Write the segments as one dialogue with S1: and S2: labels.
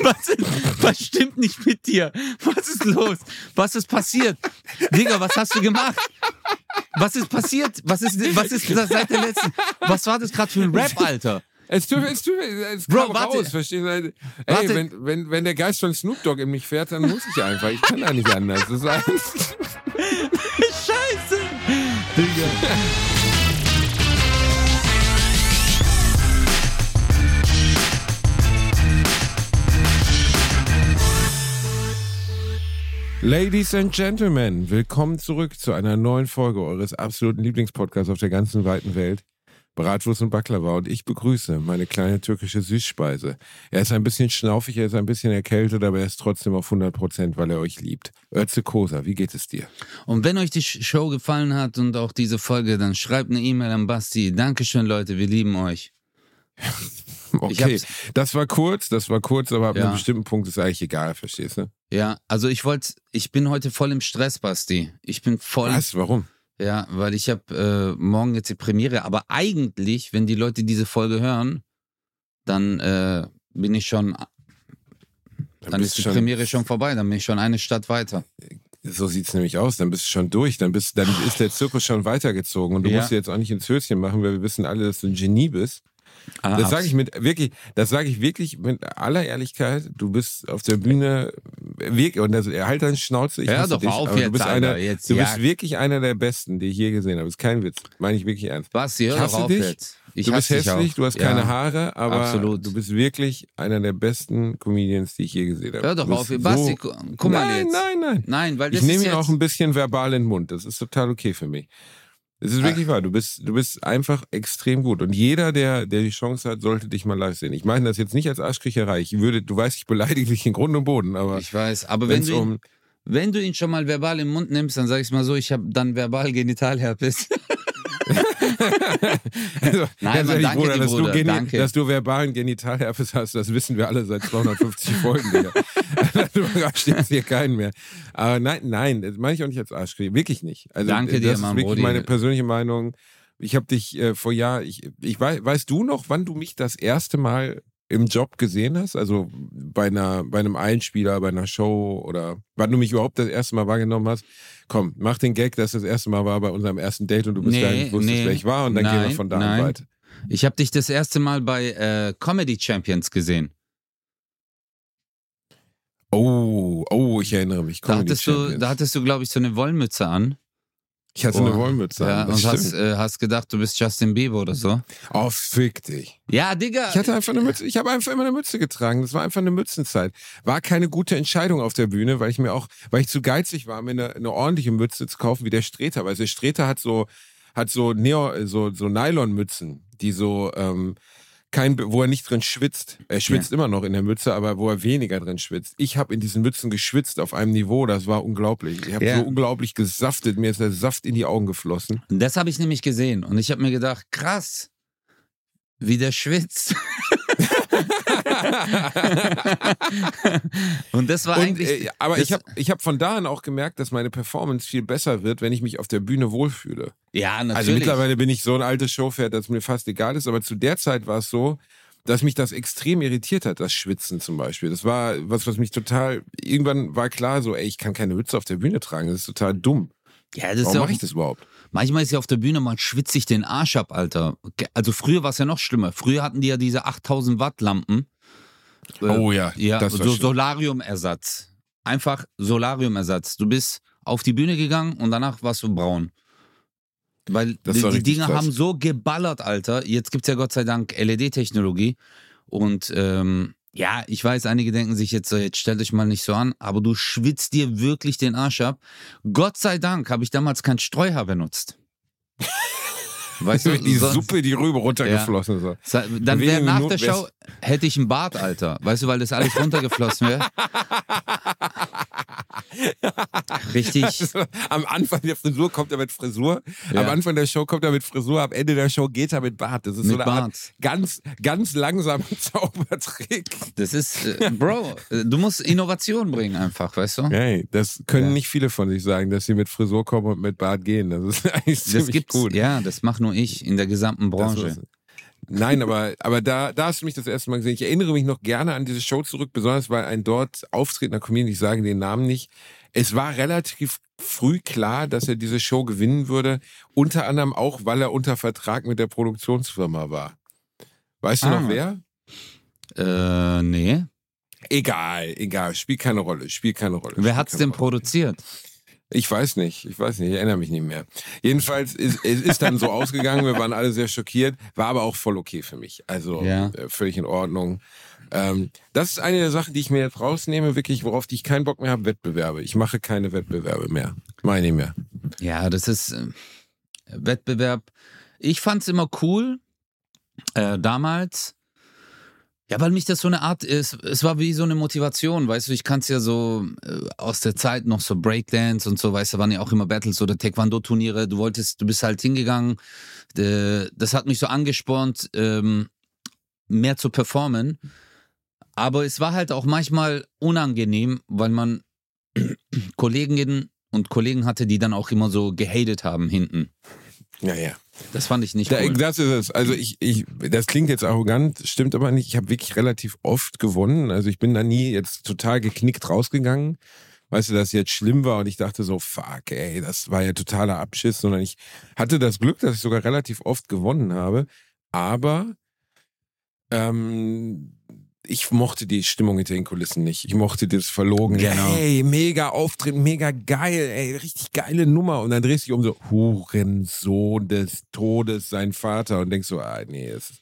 S1: Was, ist, was stimmt nicht mit dir? Was ist los? Was ist passiert? Digga, was hast du gemacht? Was ist passiert? Was ist, was ist das seit der letzten? Was war das gerade für ein Rap, Alter?
S2: Es tut, es tut, es
S1: Bro,
S2: kam
S1: warte.
S2: raus, verstehst du? Ey,
S1: Warte.
S2: wenn, wenn, wenn der Geist von Snoop Dogg in mich fährt, dann muss ich einfach. Ich kann da nicht anders. Das ist
S1: Scheiße! Digga.
S2: Ladies and Gentlemen, willkommen zurück zu einer neuen Folge eures absoluten Lieblingspodcasts auf der ganzen weiten Welt. Bratwurst und Baklava und ich begrüße meine kleine türkische Süßspeise. Er ist ein bisschen schnaufig, er ist ein bisschen erkältet, aber er ist trotzdem auf 100 Prozent, weil er euch liebt. Özze Kosa, wie geht es dir?
S1: Und wenn euch die Show gefallen hat und auch diese Folge, dann schreibt eine E-Mail an Basti. Dankeschön, Leute, wir lieben euch.
S2: Okay, das war kurz, das war kurz, aber ab
S1: Ja.
S2: einem bestimmten Punkt ist eigentlich egal, verstehst du?
S1: Ja, also ich wollte, ich bin heute voll im Stress, Basti. Ich bin voll.
S2: Was? Warum?
S1: Ja, weil ich habe äh, morgen jetzt die Premiere. Aber eigentlich, wenn die Leute diese Folge hören, dann äh, bin ich schon, dann,
S2: bist
S1: ist die
S2: schon-
S1: Premiere schon vorbei. Dann bin ich schon eine Stadt weiter.
S2: So sieht's nämlich aus. Dann bist du schon durch. Dann, bist, dann ist der Zirkus schon weitergezogen. Und du
S1: Ja.
S2: musst dir jetzt auch nicht ins Höschen machen, weil wir wissen alle, dass du ein Genie bist.
S1: Ah,
S2: Das sage ich mit wirklich, das sage ich wirklich mit aller Ehrlichkeit. Du bist auf der Bühne wirklich und das, halt deine Schnauze. Ich
S1: Hör doch
S2: dich,
S1: auf jetzt,
S2: du bist einer,
S1: jetzt
S2: du bist wirklich einer der Besten, die ich je gesehen habe. Das ist kein Witz, meine ich wirklich ernst.
S1: Basti, hör
S2: Ich
S1: doch
S2: hasse
S1: auf
S2: dich.
S1: jetzt. Ich
S2: du bist hässlich, du hast
S1: Ja.
S2: keine Haare, aber
S1: Absolut.
S2: du bist wirklich einer der besten Comedians, die ich je gesehen habe.
S1: Hör doch auf.
S2: bist
S1: Basti, gu- guck mal
S2: nein,
S1: jetzt.
S2: nein, nein.
S1: Nein, weil
S2: Ich nehme ihn auch ein bisschen verbal in den Mund. Das ist total okay für mich. Es ist
S1: Ah.
S2: wirklich wahr. Du bist, du bist einfach extrem gut. Und jeder, der, der die Chance hat, sollte dich mal live sehen. Ich meine das jetzt nicht als Arschkriecherei. Ich würde, du weißt, ich beleidige dich in Grund und Boden, aber
S1: Ich weiß, aber wenn du, ihn,
S2: um.
S1: wenn du ihn schon mal verbal im Mund nimmst, dann sag ich mal so, ich habe dann verbal Genitalherpes.
S2: Also,
S1: Nein, Mann, danke
S2: Bruder, dass,
S1: Bruder,
S2: du
S1: danke.
S2: dass du verbalen Genitalherpes hast, das wissen wir alle seit 250 Folgen. Digga. Das überrascht jetzt hier keinen mehr. Aber nein, nein, das meine ich auch nicht als Arschkriecher. Wirklich nicht. Also,
S1: Danke
S2: das
S1: dir,
S2: ist
S1: Mann,
S2: wirklich
S1: Brody.
S2: meine persönliche Meinung. Ich habe dich äh, vor Jahr, ich, ich weiß, weißt du noch, wann du mich das erste Mal im Job gesehen hast? Also bei einer, bei einem Einspieler, bei einer Show oder wann du mich überhaupt das erste Mal wahrgenommen hast? Komm, mach den Gag, dass das erste Mal war bei unserem ersten Date und du bis
S1: Nee,
S2: dahin nicht wusstest,
S1: nee.
S2: wer ich war und dann gehen wir
S1: Nein,
S2: von da
S1: nein.
S2: an weiter.
S1: Ich habe dich das erste Mal bei äh, Comedy Champions gesehen.
S2: Oh, oh, ich erinnere mich.
S1: Da hattest, du, da hattest du, glaube ich, so eine Wollmütze an.
S2: Ich hatte eine
S1: Oh.
S2: Wollmütze.
S1: Ja, und hast, äh, hast gedacht, du bist Justin Bieber oder so.
S2: Oh, fick dich.
S1: Ja, Digga.
S2: Ich hatte einfach eine Mütze, ich habe einfach immer eine Mütze getragen. Das war einfach eine Mützenzeit. War keine gute Entscheidung auf der Bühne, weil ich mir auch, weil ich zu geizig war, mir eine, eine ordentliche Mütze zu kaufen wie der Streter. Weil der Streter hat so, hat so Neo, so, so Nylonmützen, die so, ähm, kein, wo er nicht drin schwitzt. Er schwitzt immer noch in der Mütze, aber wo er weniger drin schwitzt. Ich habe in diesen Mützen geschwitzt auf einem Niveau, das war unglaublich. Ich habe
S1: Ja.
S2: so unglaublich gesaftet, mir ist der Saft in die Augen geflossen.
S1: Das habe ich nämlich gesehen. Und ich habe mir gedacht, krass, wie der schwitzt. und das war
S2: Und,
S1: eigentlich.
S2: äh, aber ich habe ich hab von da an auch gemerkt, dass meine Performance viel besser wird, wenn ich mich auf der Bühne wohlfühle.
S1: Ja, natürlich.
S2: Also mittlerweile bin ich so ein altes Showpferd, dass mir fast egal ist, aber zu der Zeit war es so, dass mich das extrem irritiert hat, das Schwitzen zum Beispiel. Das war was, was mich total, irgendwann war klar so, ey, ich kann keine Mütze auf der Bühne tragen, das ist total dumm.
S1: ja, das
S2: Warum
S1: ja
S2: mache ich das überhaupt?
S1: manchmal ist ja auf der Bühne, man schwitzt sich den Arsch ab, Alter. Also früher war es ja noch schlimmer. Früher hatten die ja diese 8000 Watt Lampen. Äh,
S2: Oh ja,
S1: Ja,
S2: das
S1: so. Solariumersatz. Einfach Solariumersatz. Du bist auf die Bühne gegangen und danach warst du braun. Weil die, die Dinger
S2: krass.
S1: haben so geballert, Alter. Jetzt gibt's ja Gott sei Dank LED-Technologie. Und ähm, ja, ich weiß, einige denken sich jetzt, so, jetzt stellt euch mal nicht so an, aber du schwitzt dir wirklich den Arsch ab. Gott sei Dank habe ich damals kein Streuhaar benutzt. Weißt du,
S2: die
S1: sonst-
S2: Suppe, die rüber runtergeflossen ist.
S1: Sa- Dann wäre nach
S2: Minuten
S1: der Show, hätte ich einen Bart, Alter. Weißt du, weil das alles runtergeflossen wäre. Richtig.
S2: Am Anfang der Frisur kommt er mit Frisur,
S1: Ja.
S2: am Anfang der Show kommt er mit Frisur, am Ende der Show geht er mit Bart. Das ist so
S1: Mit
S2: eine Art
S1: Bart.
S2: ganz, ganz langsamer Zaubertrick.
S1: Das ist, äh, Bro, äh, du musst Innovation bringen einfach, weißt du?
S2: Hey, das können
S1: Ja.
S2: nicht viele von sich sagen, dass sie mit Frisur kommen und mit Bart gehen. Das ist eigentlich
S1: Das
S2: ziemlich
S1: gibt's,
S2: gut.
S1: ja, das mache nur ich in der gesamten
S2: Das
S1: Branche.
S2: Nein, aber, aber da, da hast du mich das erste Mal gesehen. Ich erinnere mich noch gerne an diese Show zurück, besonders weil ein dort auftretender Comedian, ich sage den Namen nicht, es war relativ früh klar, dass er diese Show gewinnen würde. Unter anderem auch, weil er unter Vertrag mit der Produktionsfirma war. Weißt du
S1: Ah.
S2: noch wer?
S1: Äh, nee.
S2: Egal, egal, spielt keine Rolle, spielt keine Rolle.
S1: Wer hat's
S2: keine
S1: denn
S2: Rolle.
S1: produziert?
S2: Ich weiß nicht, ich weiß nicht, ich erinnere mich nicht mehr. Jedenfalls ist es ist dann so ausgegangen, wir waren alle sehr schockiert, war aber auch voll okay für mich. Also
S1: Ja.
S2: äh, völlig in Ordnung. Ähm, das ist eine der Sachen, die ich mir jetzt rausnehme, wirklich, worauf ich keinen Bock mehr habe, Wettbewerbe. Ich mache keine Wettbewerbe mehr. Meine nicht mehr.
S1: Ja, das ist äh, Wettbewerb. Ich fand's immer cool äh, damals. Ja, weil mich das so eine Art ist, es war wie so eine Motivation, weißt du, ich kann's ja so äh, aus der Zeit noch so Breakdance und so, weißt du, waren ja auch immer Battles oder Taekwondo-Turniere, du wolltest, du bist halt hingegangen, äh, das hat mich so angespornt, ähm, mehr zu performen, aber es war halt auch manchmal unangenehm, weil man Kolleginnen und Kollegen hatte, die dann auch immer so gehatet haben hinten.
S2: Ja, ja.
S1: Das fand ich nicht cool.
S2: Das ist es. Also ich, ich, das klingt jetzt arrogant, stimmt aber nicht. Ich habe wirklich relativ oft gewonnen. Also ich bin da nie jetzt total geknickt rausgegangen. Weißt du, dass jetzt schlimm war und ich dachte so, fuck, ey, das war ja totaler Abschiss, sondern ich hatte das Glück, dass ich sogar relativ oft gewonnen habe. Aber ähm, ich mochte die Stimmung hinter den Kulissen nicht. Ich mochte das Verlogen.
S1: Genau.
S2: Ey, mega Auftritt, mega geil, ey, richtig geile Nummer. Und dann drehst du dich um so, Hurensohn des Todes, sein Vater. Und denkst so, ah, nee, das,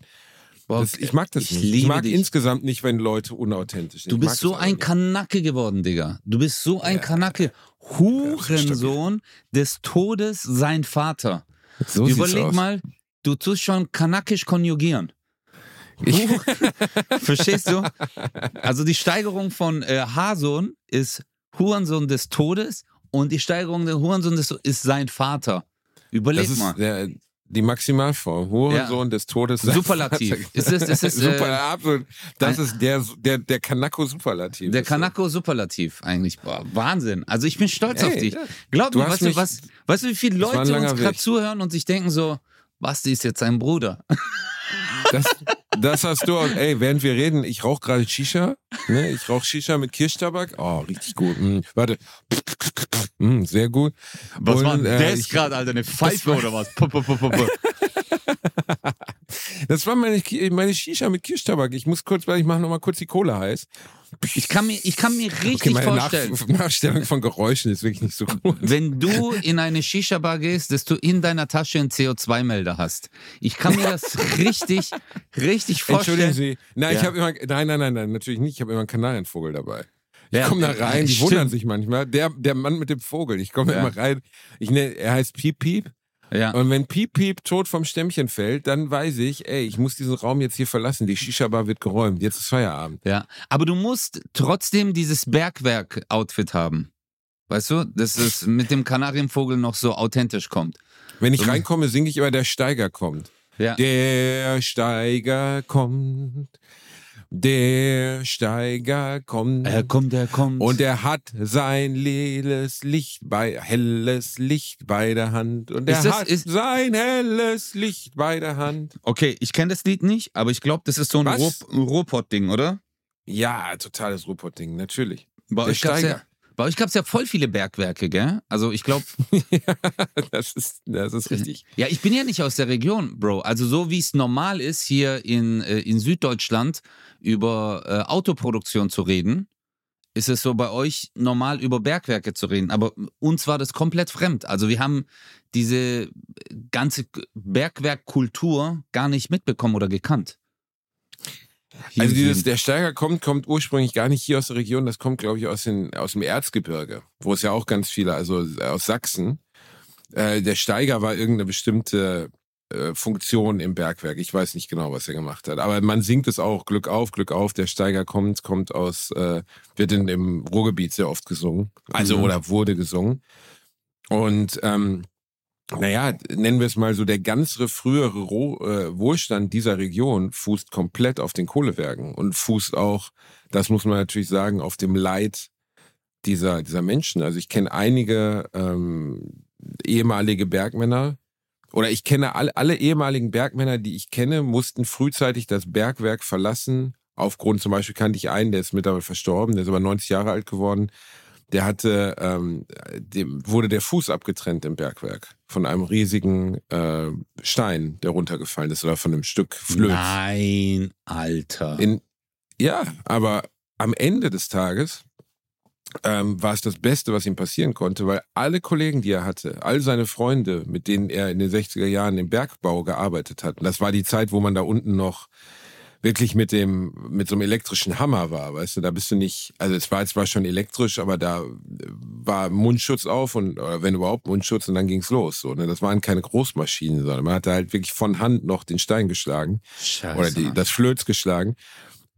S1: Boah,
S2: das, ich mag das
S1: ich
S2: nicht. Ich mag
S1: dich.
S2: insgesamt nicht, wenn Leute unauthentisch sind.
S1: Du bist so ein
S2: nicht.
S1: Kanacke geworden, Digga. Du bist so ein
S2: Ja.
S1: Kanacke. Hurensohn des Todes, sein Vater.
S2: So
S1: Überleg
S2: aus.
S1: mal, du tust schon kanackisch konjugieren.
S2: Ich,
S1: Verstehst du? Also die Steigerung von äh, Hason ist Hurensohn des Todes und die Steigerung der Hurensohn des ist sein Vater. Überleg
S2: das ist
S1: mal.
S2: der, die Maximalform. Hurensohn des Todes.
S1: Superlativ.
S2: Vater.
S1: Es ist- es ist, äh,
S2: Super, absolut. Das
S1: ein-
S2: ist der, der, der Kanako-Superlativ.
S1: Der
S2: ist so.
S1: Kanako Superlativ eigentlich. Boah, Wahnsinn. Also ich bin stolz
S2: Ey,
S1: auf dich.
S2: ja.
S1: Glaub
S2: Du
S1: mir, weißt du, was, weißt du, wie viele Leute uns gerade zuhören und sich denken so, Basti ist jetzt sein Bruder.
S2: Das, das hast du auch. Ey, während wir reden, ich rauche gerade Shisha. Ne? Ich rauche Shisha mit Kirschtabak. Oh, richtig gut. Mm, warte. Mm, sehr gut. Und, äh, ich-
S1: Alter? Eine
S2: Pfeife
S1: oder was? Puh, puh, puh.
S2: Das war meine, meine Shisha mit Kirschtabak. Ich muss kurz, weil ich mache nochmal kurz die Kohle heiß.
S1: Ich kann mir, ich kann mir richtig
S2: Okay, meine
S1: vorstellen,
S2: Nach Nachstellung von Geräuschen ist wirklich nicht so gut.
S1: wenn du in eine Shisha-Bar gehst, dass du in deiner Tasche einen CO2-Melder hast. Ich kann mir das richtig, richtig
S2: Entschuldigen
S1: vorstellen.
S2: Sie. Nein, ich
S1: Ja.
S2: habe immer, nein, nein, nein, nein, natürlich nicht. Ich habe immer einen Kanarienvogel dabei. Ich
S1: Ja,
S2: komme da
S1: äh,
S2: rein, die
S1: stimmt.
S2: wundern sich manchmal. Der, der Mann mit dem Vogel, ich komme
S1: Ja.
S2: immer rein. Ich nenne, er heißt Piep Piep.
S1: Ja.
S2: Und wenn Piep Piep tot vom Stämmchen fällt, dann weiß ich, ey, ich muss diesen Raum jetzt hier verlassen. Die Shisha-Bar wird geräumt. Jetzt ist Feierabend.
S1: Ja, aber du musst trotzdem dieses Bergwerk-Outfit haben. Weißt du, dass es mit dem Kanarienvogel noch so authentisch kommt.
S2: Wenn ich reinkomme, singe ich immer, der Steiger kommt.
S1: Ja.
S2: Der Steiger kommt. Der Steiger kommt.
S1: Er kommt, er kommt.
S2: Und er hat sein helles Licht bei, helles Licht bei der Hand. Und er
S1: das-
S2: hat
S1: ist-
S2: sein helles Licht bei der Hand.
S1: okay, ich kenne das Lied nicht, aber ich glaube, das ist so ein? Ruhr- Ruhrpott-Ding, oder?
S2: Ja, totales Ruhrpott-Ding, natürlich.
S1: Bei
S2: Der
S1: euch gab's ja,
S2: Steiger.
S1: Bei euch gab's ja voll viele Bergwerke, gell? Also ich glaube,
S2: das ist, das ist richtig.
S1: ja, ich bin ja nicht aus der Region, Bro. Also so wie es normal ist, hier in, äh, in Süddeutschland über äh, Autoproduktion zu reden, ist es so bei euch normal über Bergwerke zu reden. Aber uns war das komplett fremd. Also wir haben diese ganze Bergwerkkultur gar nicht mitbekommen oder gekannt. Hier
S2: Also dieses, der Steiger kommt, kommt ursprünglich gar nicht hier aus der Region, das kommt, glaube ich, aus, den, aus dem Erzgebirge, wo es ja auch ganz viele, also aus Sachsen. Äh, der Steiger war irgendeine bestimmte äh, Funktion im Bergwerk. Ich weiß nicht genau, was er gemacht hat. Aber man singt es auch, Glück auf, Glück auf, der Steiger kommt, kommt aus, äh, wird in, im Ruhrgebiet sehr oft gesungen. Also
S1: Mhm.
S2: oder wurde gesungen. Und ähm, naja, nennen wir es mal so, der ganze frühere Ro äh, Wohlstand dieser Region fußt komplett auf den Kohlewerken und fußt auch, das muss man natürlich sagen, auf dem Leid dieser, dieser Menschen. Also ich kenne einige ähm, ehemalige Bergmänner oder ich kenne alle, alle ehemaligen Bergmänner, die ich kenne, mussten frühzeitig das Bergwerk verlassen. Aufgrund zum Beispiel kannte ich einen, der ist mittlerweile verstorben, der ist aber 90 Jahre alt geworden. Der hatte, ähm, dem wurde der Fuß abgetrennt im Bergwerk von einem riesigen äh, Stein, der runtergefallen ist oder von einem Stück Flöz.
S1: Nein, Alter.
S2: In, ja, aber am Ende des Tages ähm, war es das Beste, was ihm passieren konnte, weil alle Kollegen, die er hatte, all seine Freunde, mit denen er in den 60er Jahren im Bergbau gearbeitet hat, das war die Zeit, wo man da unten noch wirklich mit dem, mit so einem elektrischen Hammer war, weißt du, da bist du nicht, also es war zwar schon elektrisch, aber da war Mundschutz auf und, oder wenn überhaupt Mundschutz und dann ging's los, so, ne, das waren keine Großmaschinen, sondern man hat da halt wirklich von Hand noch den Stein geschlagen.
S1: Scheiße.
S2: Oder die, das Flöz geschlagen.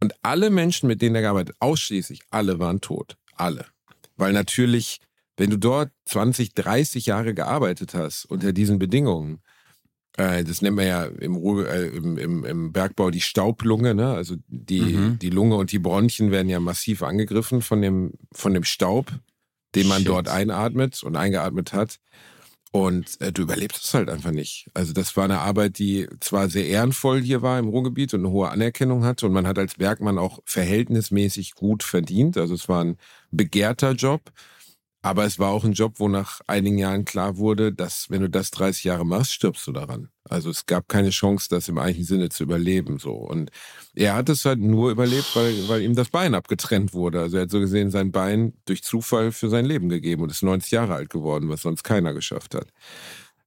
S2: Und alle Menschen, mit denen er gearbeitet, ausschließlich, alle waren tot. Alle. Weil natürlich, wenn du dort 20, 30 Jahre gearbeitet hast unter diesen Bedingungen, äh, das nennt man ja im, Ruhe, äh, im, im, im, Bergbau die Staublunge, ne? Also die, mhm. die Lunge und die Bronchien werden ja massiv angegriffen von dem, von dem Staub, den man Shit. dort einatmet und eingeatmet hat. Und äh, du überlebst es halt einfach nicht. Also das war eine Arbeit, die zwar sehr ehrenvoll hier war im Ruhrgebiet und eine hohe Anerkennung hatte. Und man hat als Bergmann auch verhältnismäßig gut verdient. Also es war ein begehrter Job. Aber es war auch ein Job, wo nach einigen Jahren klar wurde, dass wenn du das 30 Jahre machst, stirbst du daran. Also es gab keine Chance, das im eigentlichen Sinne zu überleben. So. Und er hat es halt nur überlebt, weil, weil ihm das Bein abgetrennt wurde. Also er hat so gesehen sein Bein durch Zufall für sein Leben gegeben und ist 90 Jahre alt geworden, was sonst keiner geschafft hat.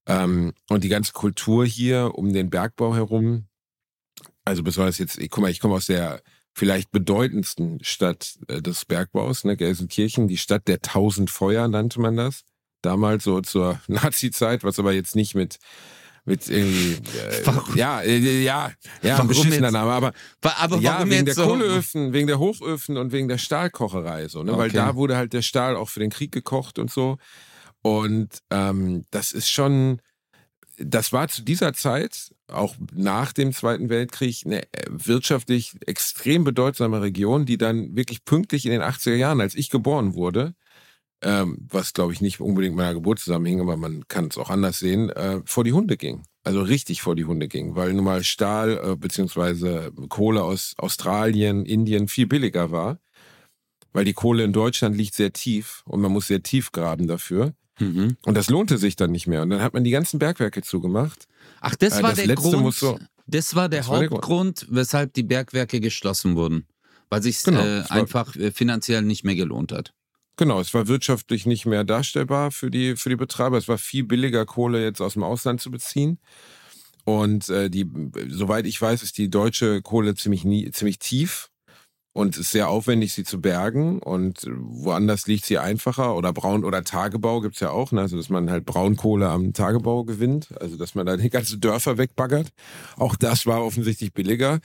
S2: Ähm, und die ganze Kultur hier um den Bergbau herum, also besonders jetzt, ich, guck mal, ich komme aus der vielleicht bedeutendsten Stadt äh, des Bergbaus, ne, Gelsenkirchen, die Stadt der tausend Feuer nannte man das. Damals so zur Nazi-Zeit, was aber jetzt nicht mit mit irgendwie äh, ja äh, ja ja warum beschissener Name aber
S1: aber
S2: ja
S1: warum
S2: wegen
S1: jetzt
S2: der
S1: so?
S2: Kohleöfen wegen der Hochöfen und wegen der Stahlkocherei so ne okay. weil da wurde halt der Stahl auch für den Krieg gekocht und so und ähm, das ist schon das war zu dieser Zeit, auch nach dem Zweiten Weltkrieg, eine äh, wirtschaftlich extrem bedeutsame Region, die dann wirklich pünktlich in den 80er Jahren, als ich geboren wurde, ähm, was glaube ich nicht unbedingt meiner Geburt zusammenhing, aber man kann es auch anders sehen, äh, vor die Hunde ging. Also richtig vor die Hunde ging, weil nun mal Stahl äh, beziehungsweise Kohle aus Australien, Indien viel billiger war, weil die Kohle in Deutschland liegt sehr tief und man muss sehr tief graben dafür. Mhm. Und das lohnte sich dann nicht mehr. Und dann hat man die ganzen Bergwerke zugemacht.
S1: Ach, das äh, war das der Grund. So, das war der das Hauptgrund, war der weshalb die Bergwerke geschlossen wurden. Weil sich genau, äh, einfach äh, finanziell nicht mehr gelohnt hat.
S2: Genau, es war wirtschaftlich nicht mehr darstellbar für die, für die Betreiber. Es war viel billiger, Kohle jetzt aus dem Ausland zu beziehen. Und äh, die, soweit ich weiß, ist die deutsche Kohle ziemlich, nie, ziemlich tief und es ist sehr aufwendig, sie zu bergen. Und woanders liegt sie einfacher. Oder Braun- oder Tagebau gibt's ja auch. Ne? Also, dass man halt Braunkohle am Tagebau gewinnt. Also, dass man da die ganzen Dörfer wegbaggert. Auch das war offensichtlich billiger.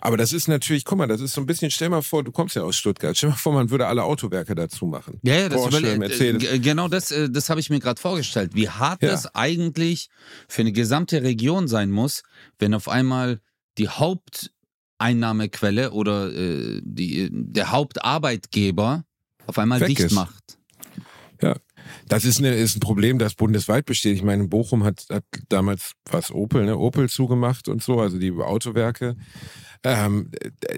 S2: Aber das ist natürlich, guck mal, das ist so ein bisschen, stell mal vor, du kommst ja aus Stuttgart, stell mal vor, man würde alle Autowerke dazu machen.
S1: Ja, ja das Porsche, Mercedes. Genau das, äh, das habe ich mir gerade vorgestellt. Wie hart ja. das eigentlich für eine gesamte Region sein muss, wenn auf einmal die Haupt Einnahmequelle oder äh, die, der Hauptarbeitgeber auf einmal Weg dicht ist. macht.
S2: Ja, das ist, eine, ist ein Problem, das bundesweit besteht. Ich meine, Bochum hat, hat damals was Opel, ne? Opel zugemacht und so, also die Autowerke. Ähm,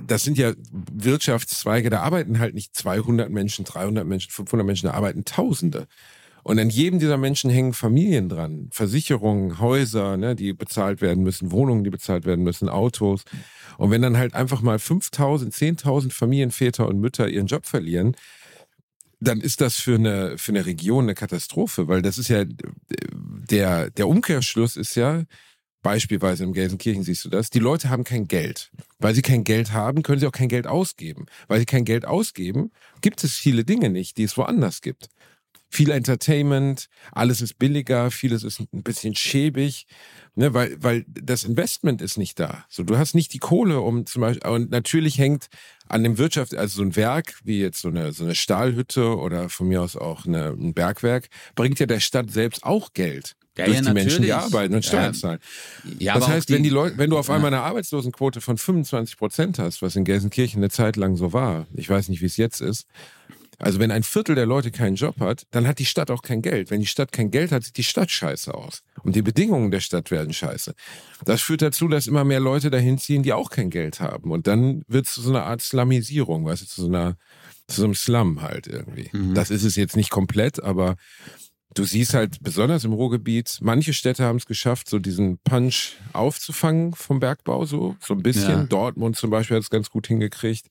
S2: das sind ja Wirtschaftszweige, da arbeiten halt nicht 200 Menschen, 300 Menschen, 500 Menschen, da arbeiten Tausende. Und an jedem dieser Menschen hängen Familien dran. Versicherungen, Häuser, ne, die bezahlt werden müssen, Wohnungen, die bezahlt werden müssen, Autos. Und wenn dann halt einfach mal 5000, 10.000 Familienväter und Mütter ihren Job verlieren, dann ist das für eine, für eine Region eine Katastrophe, weil das ist ja, der, der Umkehrschluss ist ja, Beispielsweise im Gelsenkirchen siehst du das. Die Leute haben kein Geld. Weil sie kein Geld haben, können sie auch kein Geld ausgeben. Weil sie kein Geld ausgeben, gibt es viele Dinge nicht, die es woanders gibt viel Entertainment, alles ist billiger, vieles ist ein bisschen schäbig, ne, weil, weil das Investment ist nicht da. So, du hast nicht die Kohle, um zum Beispiel, und natürlich hängt an dem Wirtschaft, also so ein Werk, wie jetzt so eine, so eine Stahlhütte oder von mir aus auch eine, ein Bergwerk, bringt ja der Stadt selbst auch Geld. Ja, durch ja, die Menschen, die arbeiten und Steuern zahlen. Ja, das heißt, wenn die Leute, wenn du auf einmal eine Arbeitslosenquote von 25 Prozent hast, was in Gelsenkirchen eine Zeit lang so war, ich weiß nicht, wie es jetzt ist, Also wenn ein Viertel der Leute keinen Job hat, dann hat die Stadt auch kein Geld. Wenn die Stadt kein Geld hat, sieht die Stadt scheiße aus. Und die Bedingungen der Stadt werden scheiße. Das führt dazu, dass immer mehr Leute dahin ziehen, die auch kein Geld haben. Und dann wird es zu so einer Art Slamisierung, weißt du, zu so einer, zu so einem Slum halt irgendwie. Mhm. Das ist es jetzt nicht komplett, aber du siehst halt besonders im Ruhrgebiet, manche Städte haben es geschafft, so diesen Punch aufzufangen vom Bergbau, so, so ein bisschen. Ja. Dortmund zum Beispiel hat es ganz gut hingekriegt.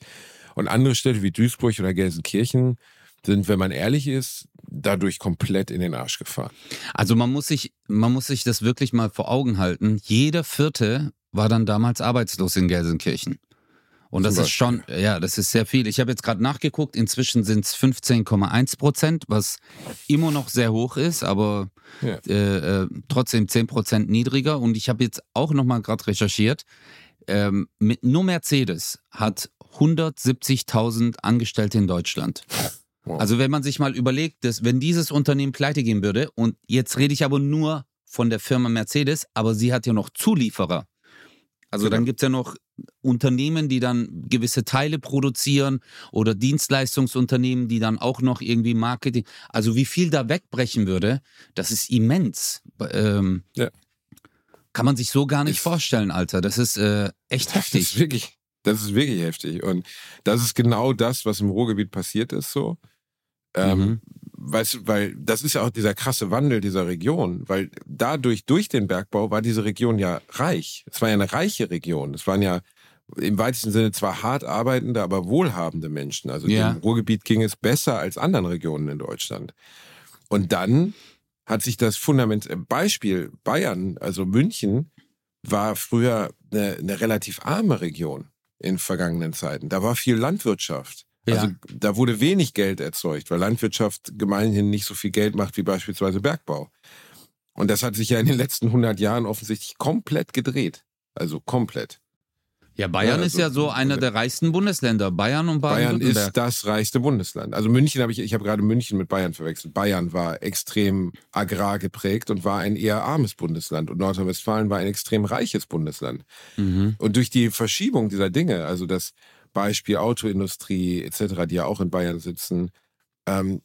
S2: Und andere Städte wie Duisburg oder Gelsenkirchen sind, wenn man ehrlich ist, dadurch komplett in den Arsch gefahren.
S1: Also man muss sich, man muss sich das wirklich mal vor Augen halten. Jeder Vierte war dann damals arbeitslos in Gelsenkirchen. Und das ist schon, ja, das ist sehr viel. Ich habe jetzt gerade nachgeguckt, inzwischen sind es 15,1 Prozent, was immer noch sehr hoch ist, aber ja. äh, äh, trotzdem 10 Prozent niedriger. Und ich habe jetzt auch nochmal gerade recherchiert, ähm, mit, nur Mercedes hat 170.000 Angestellte in Deutschland. Also wenn man sich mal überlegt, dass wenn dieses Unternehmen pleite gehen würde, und jetzt rede ich aber nur von der Firma Mercedes, aber sie hat ja noch Zulieferer. Also genau. dann gibt es ja noch Unternehmen, die dann gewisse Teile produzieren oder Dienstleistungsunternehmen, die dann auch noch irgendwie Marketing. Also wie viel da wegbrechen würde, das ist immens. Ähm, ja. Kann man sich so gar nicht ist, vorstellen, Alter. Das ist äh, echt heftig.
S2: Das ist wirklich, das ist wirklich heftig. Und das ist genau das, was im Ruhrgebiet passiert ist, so. Ähm, mhm weißt weil das ist ja auch dieser krasse Wandel dieser Region, weil dadurch, durch den Bergbau war diese Region ja reich. Es war ja eine reiche Region. Es waren ja im weitesten Sinne zwar hart arbeitende, aber wohlhabende Menschen. Also ja. im Ruhrgebiet ging es besser als anderen Regionen in Deutschland. Und dann hat sich das Fundament, äh, Beispiel Bayern, also München, war früher eine, eine relativ arme Region in vergangenen Zeiten. Da war viel Landwirtschaft. Also ja. da wurde wenig Geld erzeugt, weil Landwirtschaft gemeinhin nicht so viel Geld macht wie beispielsweise Bergbau. Und das hat sich ja in den letzten 100 Jahren offensichtlich komplett gedreht. Also komplett.
S1: Ja, Bayern ja, ist ja so einer der reichsten Bundesländer. Bayern und
S2: Bayern ist das reichste Bundesland. Also München habe ich, ich habe gerade München mit Bayern verwechselt. Bayern war extrem agrar geprägt und war ein eher armes Bundesland. Und Nordrhein-Westfalen war ein extrem reiches Bundesland. Mhm. Und durch die Verschiebung dieser Dinge, also das Beispiel Autoindustrie etc., die ja auch in Bayern sitzen. Ähm,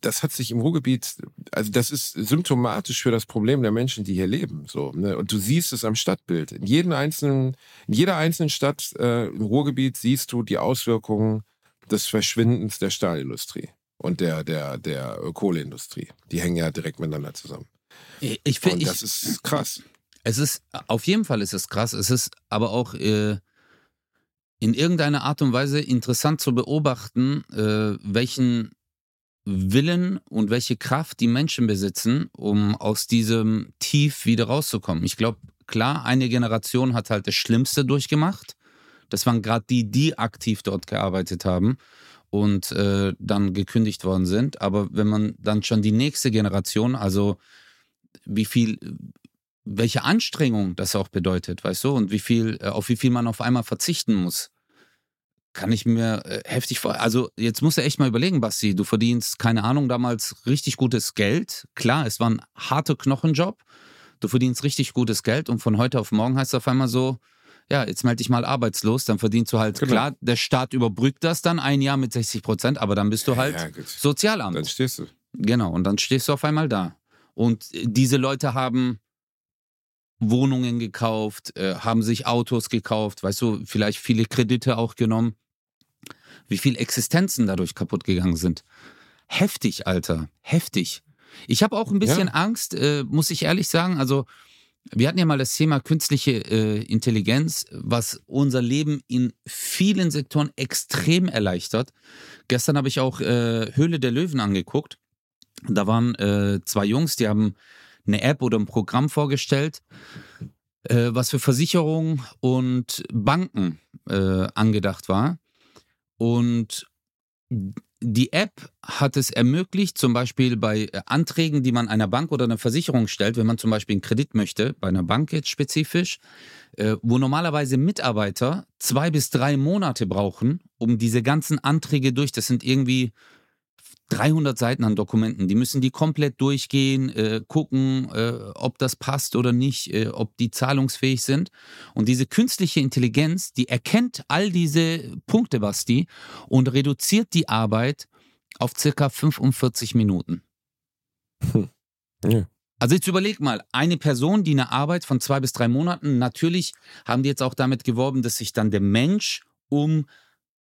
S2: das hat sich im Ruhrgebiet, also das ist symptomatisch für das Problem der Menschen, die hier leben. So, ne? Und du siehst es am Stadtbild. In, jedem einzelnen, in jeder einzelnen Stadt äh, im Ruhrgebiet siehst du die Auswirkungen des Verschwindens der Stahlindustrie und der, der, der Kohleindustrie. Die hängen ja direkt miteinander zusammen.
S1: Ich finde,
S2: das ist krass.
S1: Es ist, auf jeden Fall ist es krass. Es ist aber auch, äh, in irgendeiner Art und Weise interessant zu beobachten, äh, welchen Willen und welche Kraft die Menschen besitzen, um aus diesem Tief wieder rauszukommen. Ich glaube, klar, eine Generation hat halt das Schlimmste durchgemacht. Das waren gerade die, die aktiv dort gearbeitet haben und äh, dann gekündigt worden sind. Aber wenn man dann schon die nächste Generation, also wie viel, welche Anstrengung das auch bedeutet, weißt du, und wie viel, äh, auf wie viel man auf einmal verzichten muss. Kann ich mir äh, heftig vor. Also, jetzt musst du echt mal überlegen, Basti. Du verdienst, keine Ahnung, damals richtig gutes Geld. Klar, es war ein harter Knochenjob. Du verdienst richtig gutes Geld und von heute auf morgen heißt es auf einmal so, ja, jetzt melde dich mal arbeitslos, dann verdienst du halt, genau. klar, der Staat überbrückt das dann ein Jahr mit 60 Prozent, aber dann bist du halt ja, Sozialamt.
S2: Dann stehst du.
S1: Genau, und dann stehst du auf einmal da. Und diese Leute haben Wohnungen gekauft, äh, haben sich Autos gekauft, weißt du, vielleicht viele Kredite auch genommen. Wie viele Existenzen dadurch kaputt gegangen sind. Heftig, Alter, heftig. Ich habe auch ein bisschen ja. Angst, äh, muss ich ehrlich sagen. Also, wir hatten ja mal das Thema künstliche äh, Intelligenz, was unser Leben in vielen Sektoren extrem erleichtert. Gestern habe ich auch äh, Höhle der Löwen angeguckt. Da waren äh, zwei Jungs, die haben eine App oder ein Programm vorgestellt, äh, was für Versicherungen und Banken äh, angedacht war. Und die App hat es ermöglicht, zum Beispiel bei äh, Anträgen, die man einer Bank oder einer Versicherung stellt, wenn man zum Beispiel einen Kredit möchte, bei einer Bank jetzt spezifisch, äh, wo normalerweise Mitarbeiter zwei bis drei Monate brauchen, um diese ganzen Anträge durch, das sind irgendwie 300 Seiten an Dokumenten. Die müssen die komplett durchgehen, äh, gucken, äh, ob das passt oder nicht, äh, ob die zahlungsfähig sind. Und diese künstliche Intelligenz, die erkennt all diese Punkte, Basti, und reduziert die Arbeit auf circa 45 Minuten.
S2: Hm. Ja.
S1: Also jetzt überleg mal, eine Person, die eine Arbeit von zwei bis drei Monaten, natürlich haben die jetzt auch damit geworben, dass sich dann der Mensch um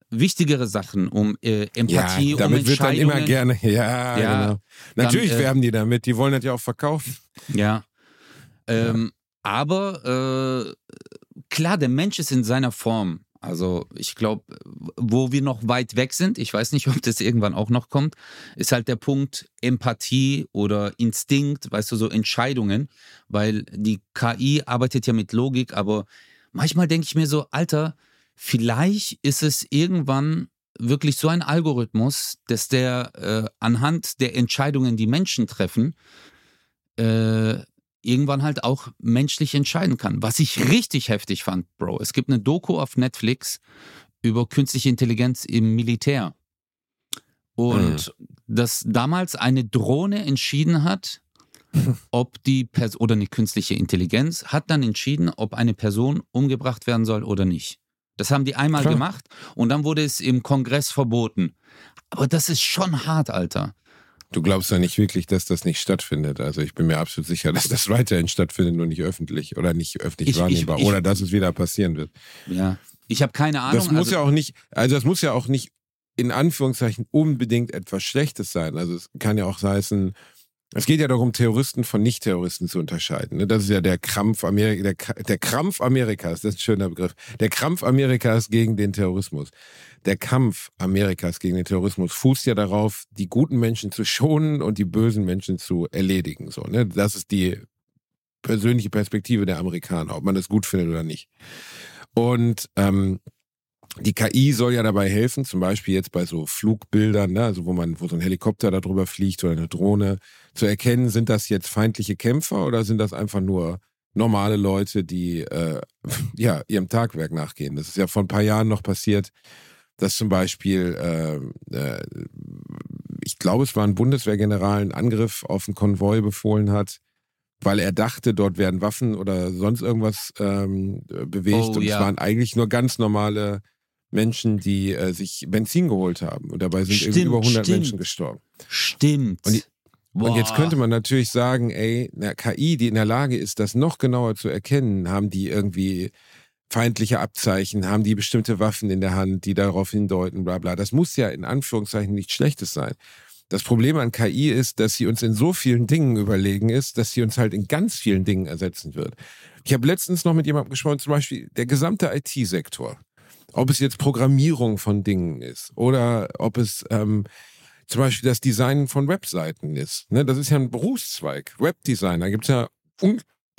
S1: wichtigere Sachen, um äh, Empathie,
S2: ja, damit
S1: um
S2: wird dann immer gerne. Ja,
S1: Ja,
S2: genau. Natürlich
S1: dann, äh,
S2: werben die damit. Die wollen das ja auch verkaufen.
S1: Ja. Ähm, Aber äh, klar, der Mensch ist in seiner Form. Also ich glaube, wo wir noch weit weg sind, ich weiß nicht, ob das irgendwann auch noch kommt, ist halt der Punkt Empathie oder Instinkt, weißt du, so Entscheidungen, weil die KI arbeitet ja mit Logik, aber manchmal denke ich mir so, Alter, vielleicht ist es irgendwann wirklich so ein Algorithmus, dass der äh, anhand der Entscheidungen, die Menschen treffen, äh, irgendwann halt auch menschlich entscheiden kann. Was ich richtig heftig fand, Bro. Es gibt eine Doku auf Netflix über künstliche Intelligenz im Militär. Und dass damals eine Drohne entschieden hat, ob die Person oder eine künstliche Intelligenz hat dann entschieden, ob eine Person umgebracht werden soll oder nicht. Das haben die einmal
S2: Klar.
S1: gemacht und dann wurde es im Kongress verboten. Aber das ist schon hart, Alter.
S2: Du glaubst ja nicht wirklich, dass das nicht stattfindet. Also ich bin mir absolut sicher, dass das weiterhin stattfindet, nur nicht öffentlich oder nicht öffentlich
S1: Ich- ich-
S2: wahrnehmbar
S1: ich-
S2: oder dass es wieder passieren wird.
S1: Ja. Ich habe keine Ahnung.
S2: Das muss
S1: also,
S2: ja auch nicht, also das muss ja auch nicht in Anführungszeichen unbedingt etwas Schlechtes sein. Also es kann ja auch heißen, es geht ja darum, Terroristen von Nicht-Terroristen zu unterscheiden. ne? Das ist ja der Krampf Amerika, der, der Krampf Amerikas, das ist ein schöner Begriff. Der Krampf Amerikas gegen den Terrorismus. Der Kampf Amerikas gegen den Terrorismus fußt ja darauf, die guten Menschen zu schonen und die bösen Menschen zu erledigen. So, ne? Das ist die persönliche Perspektive der Amerikaner, ob man das gut findet oder nicht. Und ähm, die KI soll ja dabei helfen, zum Beispiel jetzt bei so Flugbildern, ne, also wo man, wo so ein Helikopter da drüber fliegt oder eine Drohne, zu erkennen, sind das jetzt feindliche Kämpfer oder sind das einfach nur normale Leute, die äh, ja ihrem Tagwerk nachgehen. Das ist ja vor ein paar Jahren noch passiert, dass zum Beispiel, äh, äh, ich glaube, es war ein Bundeswehrgeneral, einen Angriff auf einen Konvoi befohlen hat, weil er dachte, dort werden Waffen oder sonst irgendwas ähm, bewegt.
S1: Oh,
S2: und
S1: ja.
S2: es waren eigentlich nur ganz normale Menschen, die äh, sich Benzin geholt haben. Und dabei sind irgendwie
S1: Stimmt,
S2: über 100
S1: stimmt.
S2: Menschen gestorben.
S1: Stimmt.
S2: Und Und jetzt könnte man natürlich sagen, ey, eine KI, die in der Lage ist, das noch genauer zu erkennen, haben die irgendwie feindliche Abzeichen, haben die bestimmte Waffen in der Hand, die darauf hindeuten, bla bla. Das muss ja in Anführungszeichen nichts Schlechtes sein. Das Problem an KI ist, dass sie uns in so vielen Dingen überlegen ist, dass sie uns halt in ganz vielen Dingen ersetzen wird. Ich habe letztens noch mit jemandem gesprochen, zum Beispiel der gesamte IT-Sektor. Ob es jetzt Programmierung von Dingen ist oder ob es ähm, zum Beispiel das Design von Webseiten ist. Ne? Das ist ja ein Berufszweig. Webdesigner gibt es ja,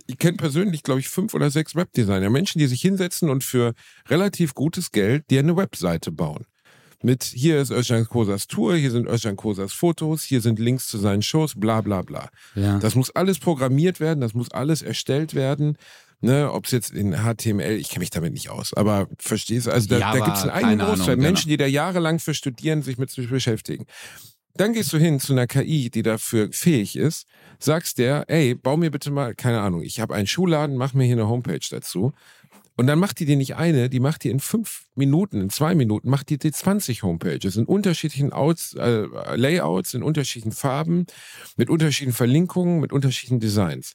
S2: ich kenne persönlich, glaube ich, fünf oder sechs Webdesigner. Menschen, die sich hinsetzen und für relativ gutes Geld dir eine Webseite bauen. Mit hier ist Özcan Kosas Tour, hier sind Özcan Kosas Fotos, hier sind Links zu seinen Shows, bla bla bla.
S1: Ja.
S2: Das muss alles programmiert werden, das muss alles erstellt werden. Ne, ob es jetzt in HTML, ich kenne mich damit nicht aus, aber verstehst du, also da, da
S1: Java,
S2: gibt es einen eigenen Großteil
S1: Ahnung,
S2: Menschen, die da jahrelang für studieren, sich mit sich beschäftigen. Dann gehst du hin zu einer KI, die dafür fähig ist, sagst der, ey, bau mir bitte mal, keine Ahnung, ich habe einen Schuhladen, mach mir hier eine Homepage dazu. Und dann macht die dir nicht eine, die macht die in fünf Minuten, in zwei Minuten, macht die dir 20 Homepages in unterschiedlichen Outs, äh, Layouts, in unterschiedlichen Farben, mit unterschiedlichen Verlinkungen, mit unterschiedlichen Designs.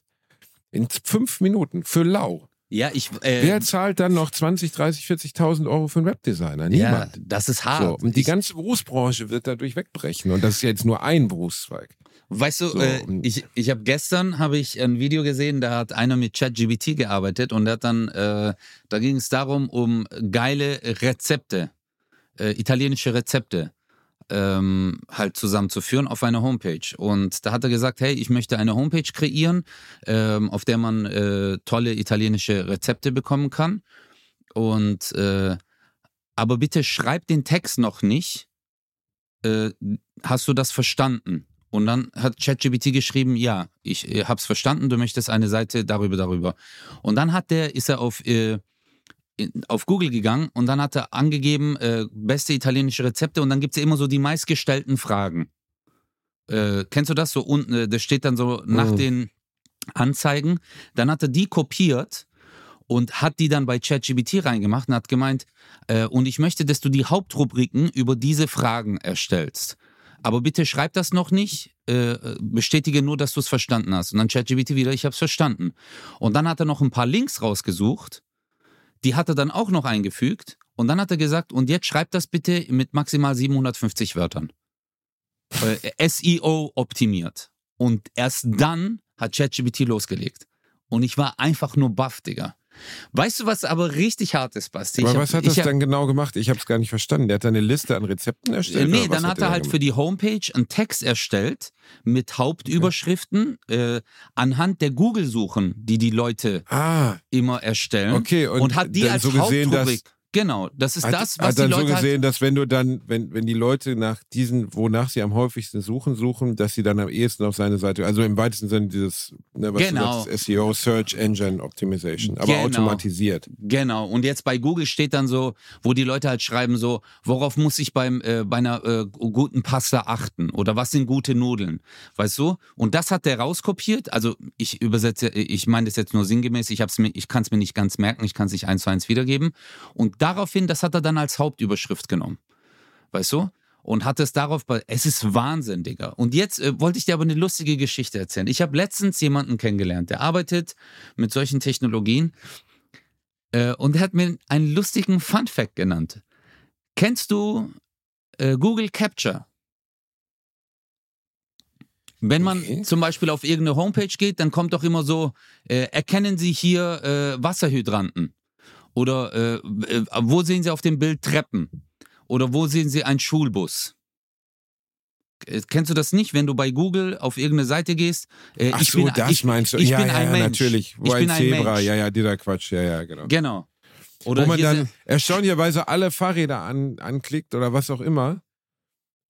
S2: In fünf Minuten für lau.
S1: Ja, ich. Äh,
S2: Wer zahlt dann noch 20, 30, 40.000 Euro für einen Webdesigner?
S1: ja,
S2: Niemand.
S1: das ist hart.
S2: So, und die
S1: Ich-
S2: ganze Berufsbranche wird dadurch wegbrechen. Und das ist ja jetzt nur ein Berufszweig.
S1: Weißt du,
S2: So,
S1: äh, ich, ich habe gestern habe ich ein Video gesehen, da hat einer mit ChatGPT gearbeitet und hat dann, äh, da ging es darum, um geile Rezepte, äh, italienische Rezepte ähm, halt zusammenzuführen auf einer Homepage. Und da hat er gesagt, hey, ich möchte eine Homepage kreieren, ähm, auf der man äh, tolle italienische Rezepte bekommen kann. Und äh, aber bitte schreib den Text noch nicht. Äh, hast du das verstanden? Und dann hat ChatGPT geschrieben, ja, ich äh, hab's verstanden, du möchtest eine Seite darüber, darüber. Und dann hat der, ist er auf, äh, auf Google gegangen und dann hat er angegeben, äh, beste italienische Rezepte und dann gibt's ja immer so die meistgestellten Fragen. Äh, kennst du das? So unten, äh, das steht dann so nach
S2: Mhm.
S1: den Anzeigen. Dann hat er die kopiert und hat die dann bei ChatGPT reingemacht und hat gemeint, äh, und ich möchte, dass du die Hauptrubriken über diese Fragen erstellst. aber bitte schreib das noch nicht, äh, bestätige nur, dass du es verstanden hast. Und dann ChatGPT wieder, ich habe es verstanden. Und dann hat er noch ein paar Links rausgesucht, die hat er dann auch noch eingefügt. Und dann hat er gesagt, und jetzt schreib das bitte mit maximal 750 Wörtern. Äh, SEO optimiert. Und erst dann hat ChatGPT losgelegt. Und ich war einfach nur baff, Digga. Weißt du, was aber richtig hart ist, Basti?
S2: Aber
S1: Ich
S2: was
S1: hab-
S2: hat das
S1: hab-
S2: dann genau gemacht? Ich habe es gar nicht verstanden. Der hat eine Liste an Rezepten erstellt?
S1: Nee, dann hat er
S2: da
S1: halt für die Homepage einen Text erstellt mit Hauptüberschriften äh, anhand der Google-Suchen, die die Leute
S2: Ah,
S1: immer erstellen.
S2: okay. Und,
S1: Und, hat die als
S2: so gesehen, dass
S1: Hauptrubrik. Genau, das ist
S2: hat,
S1: das, was
S2: hat
S1: die
S2: dann
S1: Leute
S2: so
S1: halt,
S2: gesehen, dass wenn du dann, wenn, wenn die Leute nach diesen, wonach sie am häufigsten suchen, suchen, dass sie dann am ehesten auf seine Seite, also im weitesten Sinne dieses, ne, was
S1: Genau.
S2: du sagst, SEO, Search Engine Optimization, aber
S1: Genau.
S2: automatisiert.
S1: Genau. Und jetzt bei Google steht dann so, wo die Leute halt schreiben so, worauf muss ich beim äh, bei einer äh, guten Pasta achten oder was sind gute Nudeln, weißt du? Und das hat der rauskopiert. Also ich übersetze, ich meine das jetzt nur sinngemäß. Ich hab's mir, ich kann es mir nicht ganz merken. Ich kann es nicht eins zu eins wiedergeben. Und daraufhin, das hat er dann als Hauptüberschrift genommen, weißt du? Und hat es darauf, es ist Wahnsinn, Digga. Und jetzt äh, wollte ich dir aber eine lustige Geschichte erzählen. Ich habe letztens jemanden kennengelernt, der arbeitet mit solchen Technologien. Äh, und er hat mir einen lustigen Fun Fact genannt. Kennst du äh, Google Capture? Wenn man
S2: Okay.
S1: zum Beispiel auf irgendeine Homepage geht, dann kommt doch immer so, äh, erkennen Sie hier äh, Wasserhydranten? Oder äh, äh, wo sehen Sie auf dem Bild Treppen? Oder wo sehen Sie einen Schulbus? Äh, Kennst du das nicht, wenn du bei Google auf irgendeine Seite gehst? Äh,
S2: Ach
S1: ich
S2: so,
S1: bin,
S2: das
S1: ich,
S2: meinst du?
S1: Ich
S2: ja,
S1: bin
S2: ja,
S1: ein
S2: ja,
S1: Mensch.
S2: natürlich.
S1: Ich bin ein
S2: Zebra, ja, ja, dieser Quatsch, ja, ja, genau.
S1: Genau. Oder
S2: Wo man dann erstaunlicherweise alle Fahrräder an, anklickt oder was auch immer.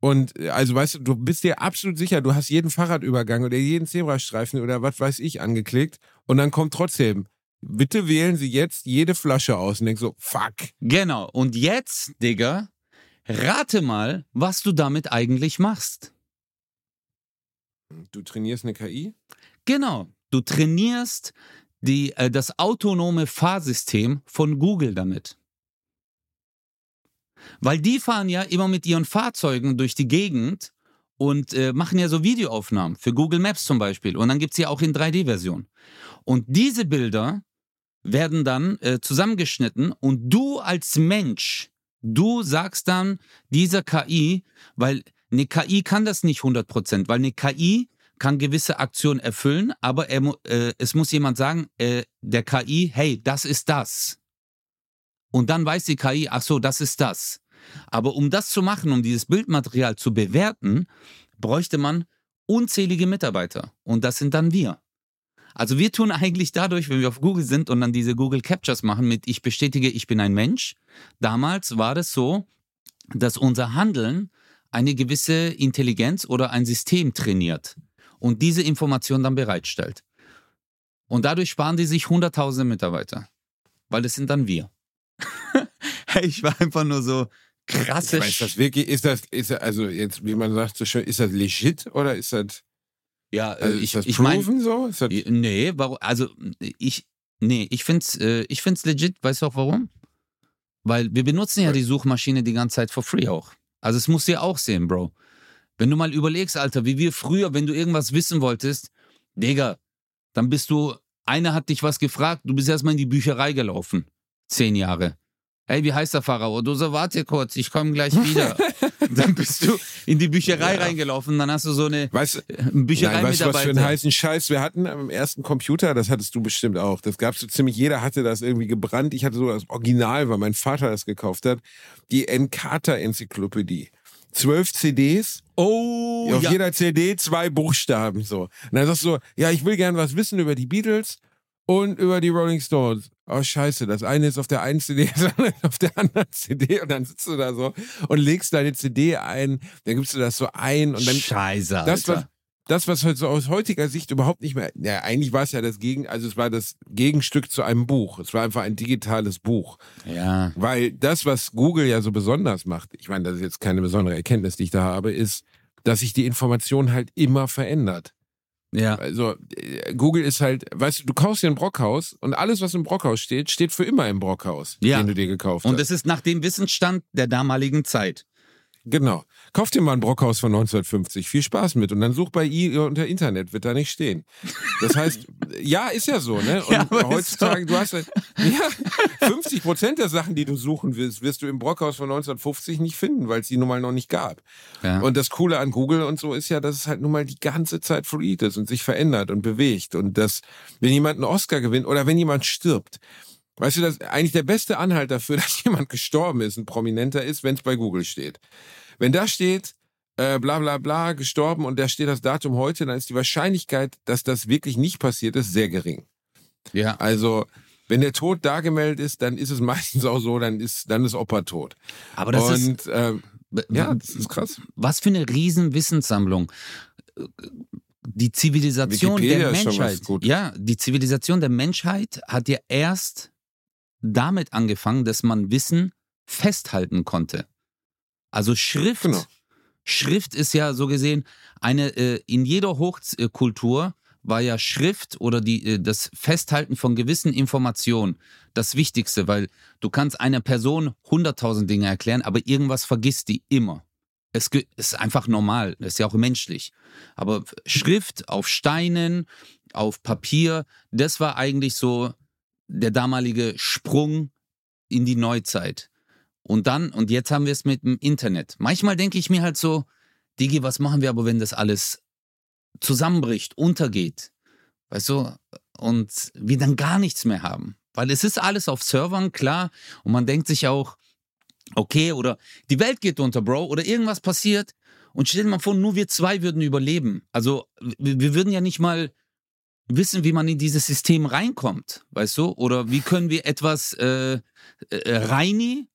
S2: Und äh, also weißt du, du bist dir absolut sicher, du hast jeden Fahrradübergang oder jeden Zebrastreifen oder was weiß ich angeklickt und dann kommt trotzdem, bitte wählen Sie jetzt jede Flasche aus und denkst so, fuck.
S1: Genau. Und jetzt, Digga, rate mal, was du damit eigentlich machst.
S2: Du trainierst eine KI?
S1: Genau. Du trainierst die, äh, das autonome Fahrsystem von Google damit. Weil die fahren ja immer mit ihren Fahrzeugen durch die Gegend und äh, machen ja so Videoaufnahmen für Google Maps zum Beispiel. Und dann gibt es ja auch in 3D-Version. Und diese Bilder werden dann äh, zusammengeschnitten und du als Mensch, du sagst dann dieser KI, weil eine KI kann das nicht 100%, weil eine KI kann gewisse Aktionen erfüllen, aber er, äh, es muss jemand sagen, äh, der KI, hey, das ist das. Und dann weiß die KI, ach so, das ist das. Aber um das zu machen, um dieses Bildmaterial zu bewerten, bräuchte man unzählige Mitarbeiter. Und das sind dann wir. Also wir tun eigentlich dadurch, wenn wir auf Google sind und dann diese Google Captures machen mit ich bestätige, ich bin ein Mensch. Damals war das so, dass unser Handeln eine gewisse Intelligenz oder ein System trainiert und diese Information dann bereitstellt. Und dadurch sparen die sich hunderttausende Mitarbeiter. Weil das sind dann wir. ich war einfach nur so krasse
S2: Aber ist das wirklich, ist das, ist das, also jetzt, wie man sagt so schön, ist das legit oder ist das,
S1: Ja, äh,
S2: also
S1: ich,
S2: ist das
S1: ich meine,
S2: so? Ist das,
S1: nee, warum, also ich, nee, ich find's, äh, ich find's legit, weißt du auch warum? Weil wir benutzen ja die Suchmaschine die ganze Zeit for free auch. Also es musst du ja auch sehen, Bro. Wenn du mal überlegst, Alter, wie wir früher, wenn du irgendwas wissen wolltest, Digga, dann bist du, einer hat dich was gefragt, du bist erstmal in die Bücherei gelaufen. Zehn Jahre. Hey, wie heißt der Pharao? Du so, warte kurz, ich komme gleich wieder. dann bist du in die Bücherei
S2: Ja.
S1: reingelaufen, dann hast du so eine
S2: weißt,
S1: äh,
S2: Nein, weißt du, was für einen heißen Scheiß wir hatten am ersten Computer? Das hattest du bestimmt auch. Das gab so ziemlich jeder hatte das irgendwie gebrannt. Ich hatte so das Original, weil mein Vater das gekauft hat. Die Encarta-Enzyklopädie. Zwölf CDs,
S1: Oh,
S2: auf
S1: ja.
S2: jeder CD zwei Buchstaben so. Und dann sagst du so, ja, ich will gern was wissen über die Beatles und über die Rolling Stones. Oh scheiße, das eine ist auf der einen CD, das andere ist auf der anderen CD und dann sitzt du da so und legst deine CD ein, dann gibst du das so ein und dann
S1: Scheiße, Alter.
S2: das, was, das, was halt so aus heutiger Sicht überhaupt nicht mehr, ja, eigentlich war es ja das Gegen, also es war das Gegenstück zu einem Buch. Es war einfach ein digitales Buch.
S1: ja.
S2: Weil das, was Google ja so besonders macht, ich meine, das ist jetzt keine besondere Erkenntnis, die ich da habe, ist, dass sich die Information halt immer verändert.
S1: Ja.
S2: Also äh, Google ist halt, weißt du, du kaufst dir ein Brockhaus und alles, was im Brockhaus steht, steht für immer im Brockhaus,
S1: Ja.
S2: den du dir gekauft
S1: Und
S2: hast.
S1: es ist nach dem Wissensstand der damaligen Zeit.
S2: Genau. Kauf dir mal ein Brockhaus von 1950. Viel Spaß mit. Und dann such bei I unter Internet, wird da nicht stehen. Das heißt, ja, ist ja so, ne? Und
S1: Ja,
S2: heutzutage,
S1: so.
S2: du hast ja, ja 50 Prozent der Sachen, die du suchen willst, wirst du im Brockhaus von 1950 nicht finden, weil es die nun mal noch nicht gab.
S1: Ja.
S2: Und das Coole an Google und so ist ja, dass es halt nun mal die ganze Zeit fluid ist und sich verändert und bewegt. Und dass, wenn jemand einen Oscar gewinnt oder wenn jemand stirbt, weißt du, dass eigentlich der beste Anhalt dafür, dass jemand gestorben ist, ein Prominenter ist, wenn es bei Google steht. Wenn da steht, äh, bla bla bla, gestorben und da steht das Datum heute, dann ist die Wahrscheinlichkeit, dass das wirklich nicht passiert ist, sehr gering.
S1: ja.
S2: Also, wenn der Tod da gemeldet ist, dann ist es meistens auch so, dann ist, dann ist Opa tot.
S1: Aber das ist.
S2: und ähm, ja, das ist krass.
S1: Was für eine riesen Wissenssammlung. Die Zivilisation
S2: Wikipedia
S1: der
S2: ist
S1: Menschheit. Ja, die Zivilisation der Menschheit hat ja erst damit angefangen, dass man Wissen festhalten konnte. Also Schrift.
S2: Genau.
S1: Schrift ist ja so gesehen eine äh, in jeder Hochkultur war ja Schrift oder die, äh, das Festhalten von gewissen Informationen das Wichtigste, weil du kannst einer Person hunderttausend Dinge erklären, aber irgendwas vergisst die immer. Es ist einfach normal, ist ja auch menschlich. Aber Schrift auf Steinen, auf Papier, das war eigentlich so der damalige Sprung in die Neuzeit. Und dann, und jetzt haben wir es mit dem Internet. Manchmal denke ich mir halt so, Digi, was machen wir aber, wenn das alles zusammenbricht, untergeht? Weißt du? Und wir dann gar nichts mehr haben. Weil es ist alles auf Servern, klar. Und man denkt sich auch, okay, oder die Welt geht unter, Bro, oder irgendwas passiert. Und stell dir mal vor, nur wir zwei würden überleben. Also, wir, wir würden ja nicht mal wissen, wie man in dieses System reinkommt, weißt du? Oder wie können wir etwas, äh, äh, Reini,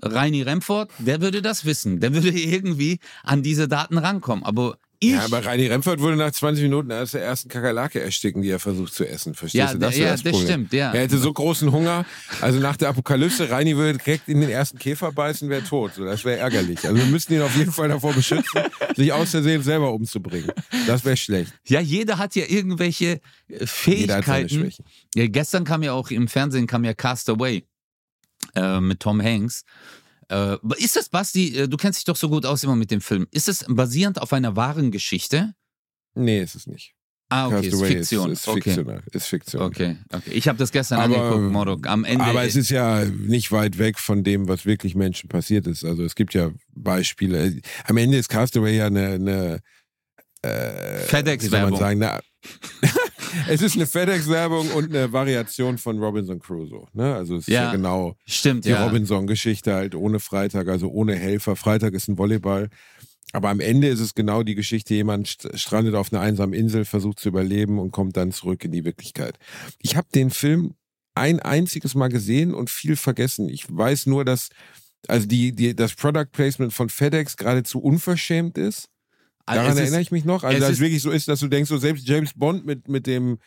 S1: Reini Remford, der würde das wissen. Der würde irgendwie an diese Daten rankommen. Aber ich,
S2: Ja, aber Reini Remford wurde nach 20 Minuten aus der ersten Kakerlake ersticken, die er versucht zu essen. Verstehst
S1: Ja,
S2: du? Das,
S1: ja,
S2: das,
S1: das stimmt, ja.
S2: Er hätte so großen Hunger. Also nach der Apokalypse, Reini würde direkt in den ersten Käfer beißen, wäre tot. So, das wäre ärgerlich. Also wir müssten ihn auf jeden Fall davor beschützen, sich aus Versehen selber umzubringen. Das wäre schlecht.
S1: ja, jeder hat ja irgendwelche äh,
S2: Jeder hat seine
S1: Fähigkeiten. Ja, gestern kam ja auch im Fernsehen kam ja Castaway äh, mit Tom Hanks. Äh, ist das, Basti, äh, du kennst dich doch so gut aus immer mit dem Film. Ist es basierend auf einer wahren Geschichte?
S2: Nee, ist es nicht.
S1: Ah, okay, ist Fiktion.
S2: Ist, ist
S1: okay.
S2: fiktional. Ist Fiktion.
S1: okay, okay. Ich habe das gestern
S2: Aber-
S1: angeguckt, Mordok. Am Ende.
S2: Aber es ist ja nicht weit weg von dem, was wirklich Menschen passiert ist. Also es gibt ja Beispiele. Am Ende ist Castaway ja eine, eine äh,
S1: FedEx-Werbung.
S2: es ist eine FedEx-Werbung und eine Variation von Robinson Crusoe. Ne? Also es ist ja,
S1: Ja.
S2: genau
S1: Stimmt,
S2: die
S1: ja.
S2: Robinson-Geschichte halt ohne Freitag, also ohne Helfer. Freitag ist ein Volleyball. Aber am Ende ist es genau die Geschichte, jemand st- strandet auf einer einsamen Insel, versucht zu überleben und kommt dann zurück in die Wirklichkeit. Ich habe den Film ein einziges Mal gesehen und viel vergessen. Ich weiß nur, dass also die, die, das Product Placement von FedEx geradezu unverschämt ist.
S1: Also
S2: Daran erinnere ich mich noch. Also, dass es wirklich so ist, dass du denkst, so selbst James Bond mit, mit dem,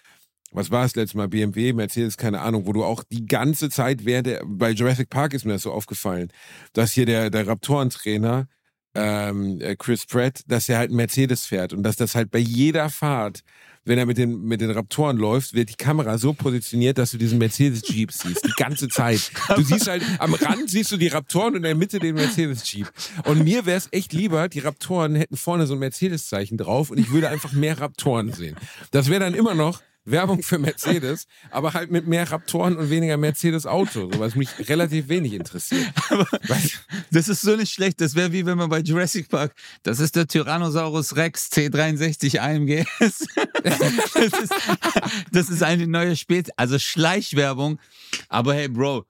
S2: was war es letztes Mal, BMW, Mercedes, keine Ahnung, wo du auch die ganze Zeit während der, bei Jurassic Park ist mir das so aufgefallen, dass hier der, der Raptorentrainer, ähm, äh, Chris Pratt, dass er halt Mercedes fährt und dass das halt bei jeder Fahrt, wenn er mit den, mit den Raptoren läuft, wird die Kamera so positioniert, dass du diesen Mercedes-Jeep siehst, die ganze Zeit. Du siehst halt, am Rand siehst du die Raptoren und in der Mitte den Mercedes-Jeep. Und mir wäre es echt lieber, die Raptoren hätten vorne so ein Mercedes-Zeichen drauf und ich würde einfach mehr Raptoren sehen. Das wäre dann immer noch Werbung für Mercedes, aber halt mit mehr Raptoren und weniger Mercedes-Auto, so, was mich relativ wenig interessiert. Du?
S1: Das ist so nicht schlecht. Das wäre wie wenn man bei Jurassic Park, das ist der Tyrannosaurus Rex C63 AMG. das, ist, das ist eine neue Spezies, also Schleichwerbung. Aber hey, Bro,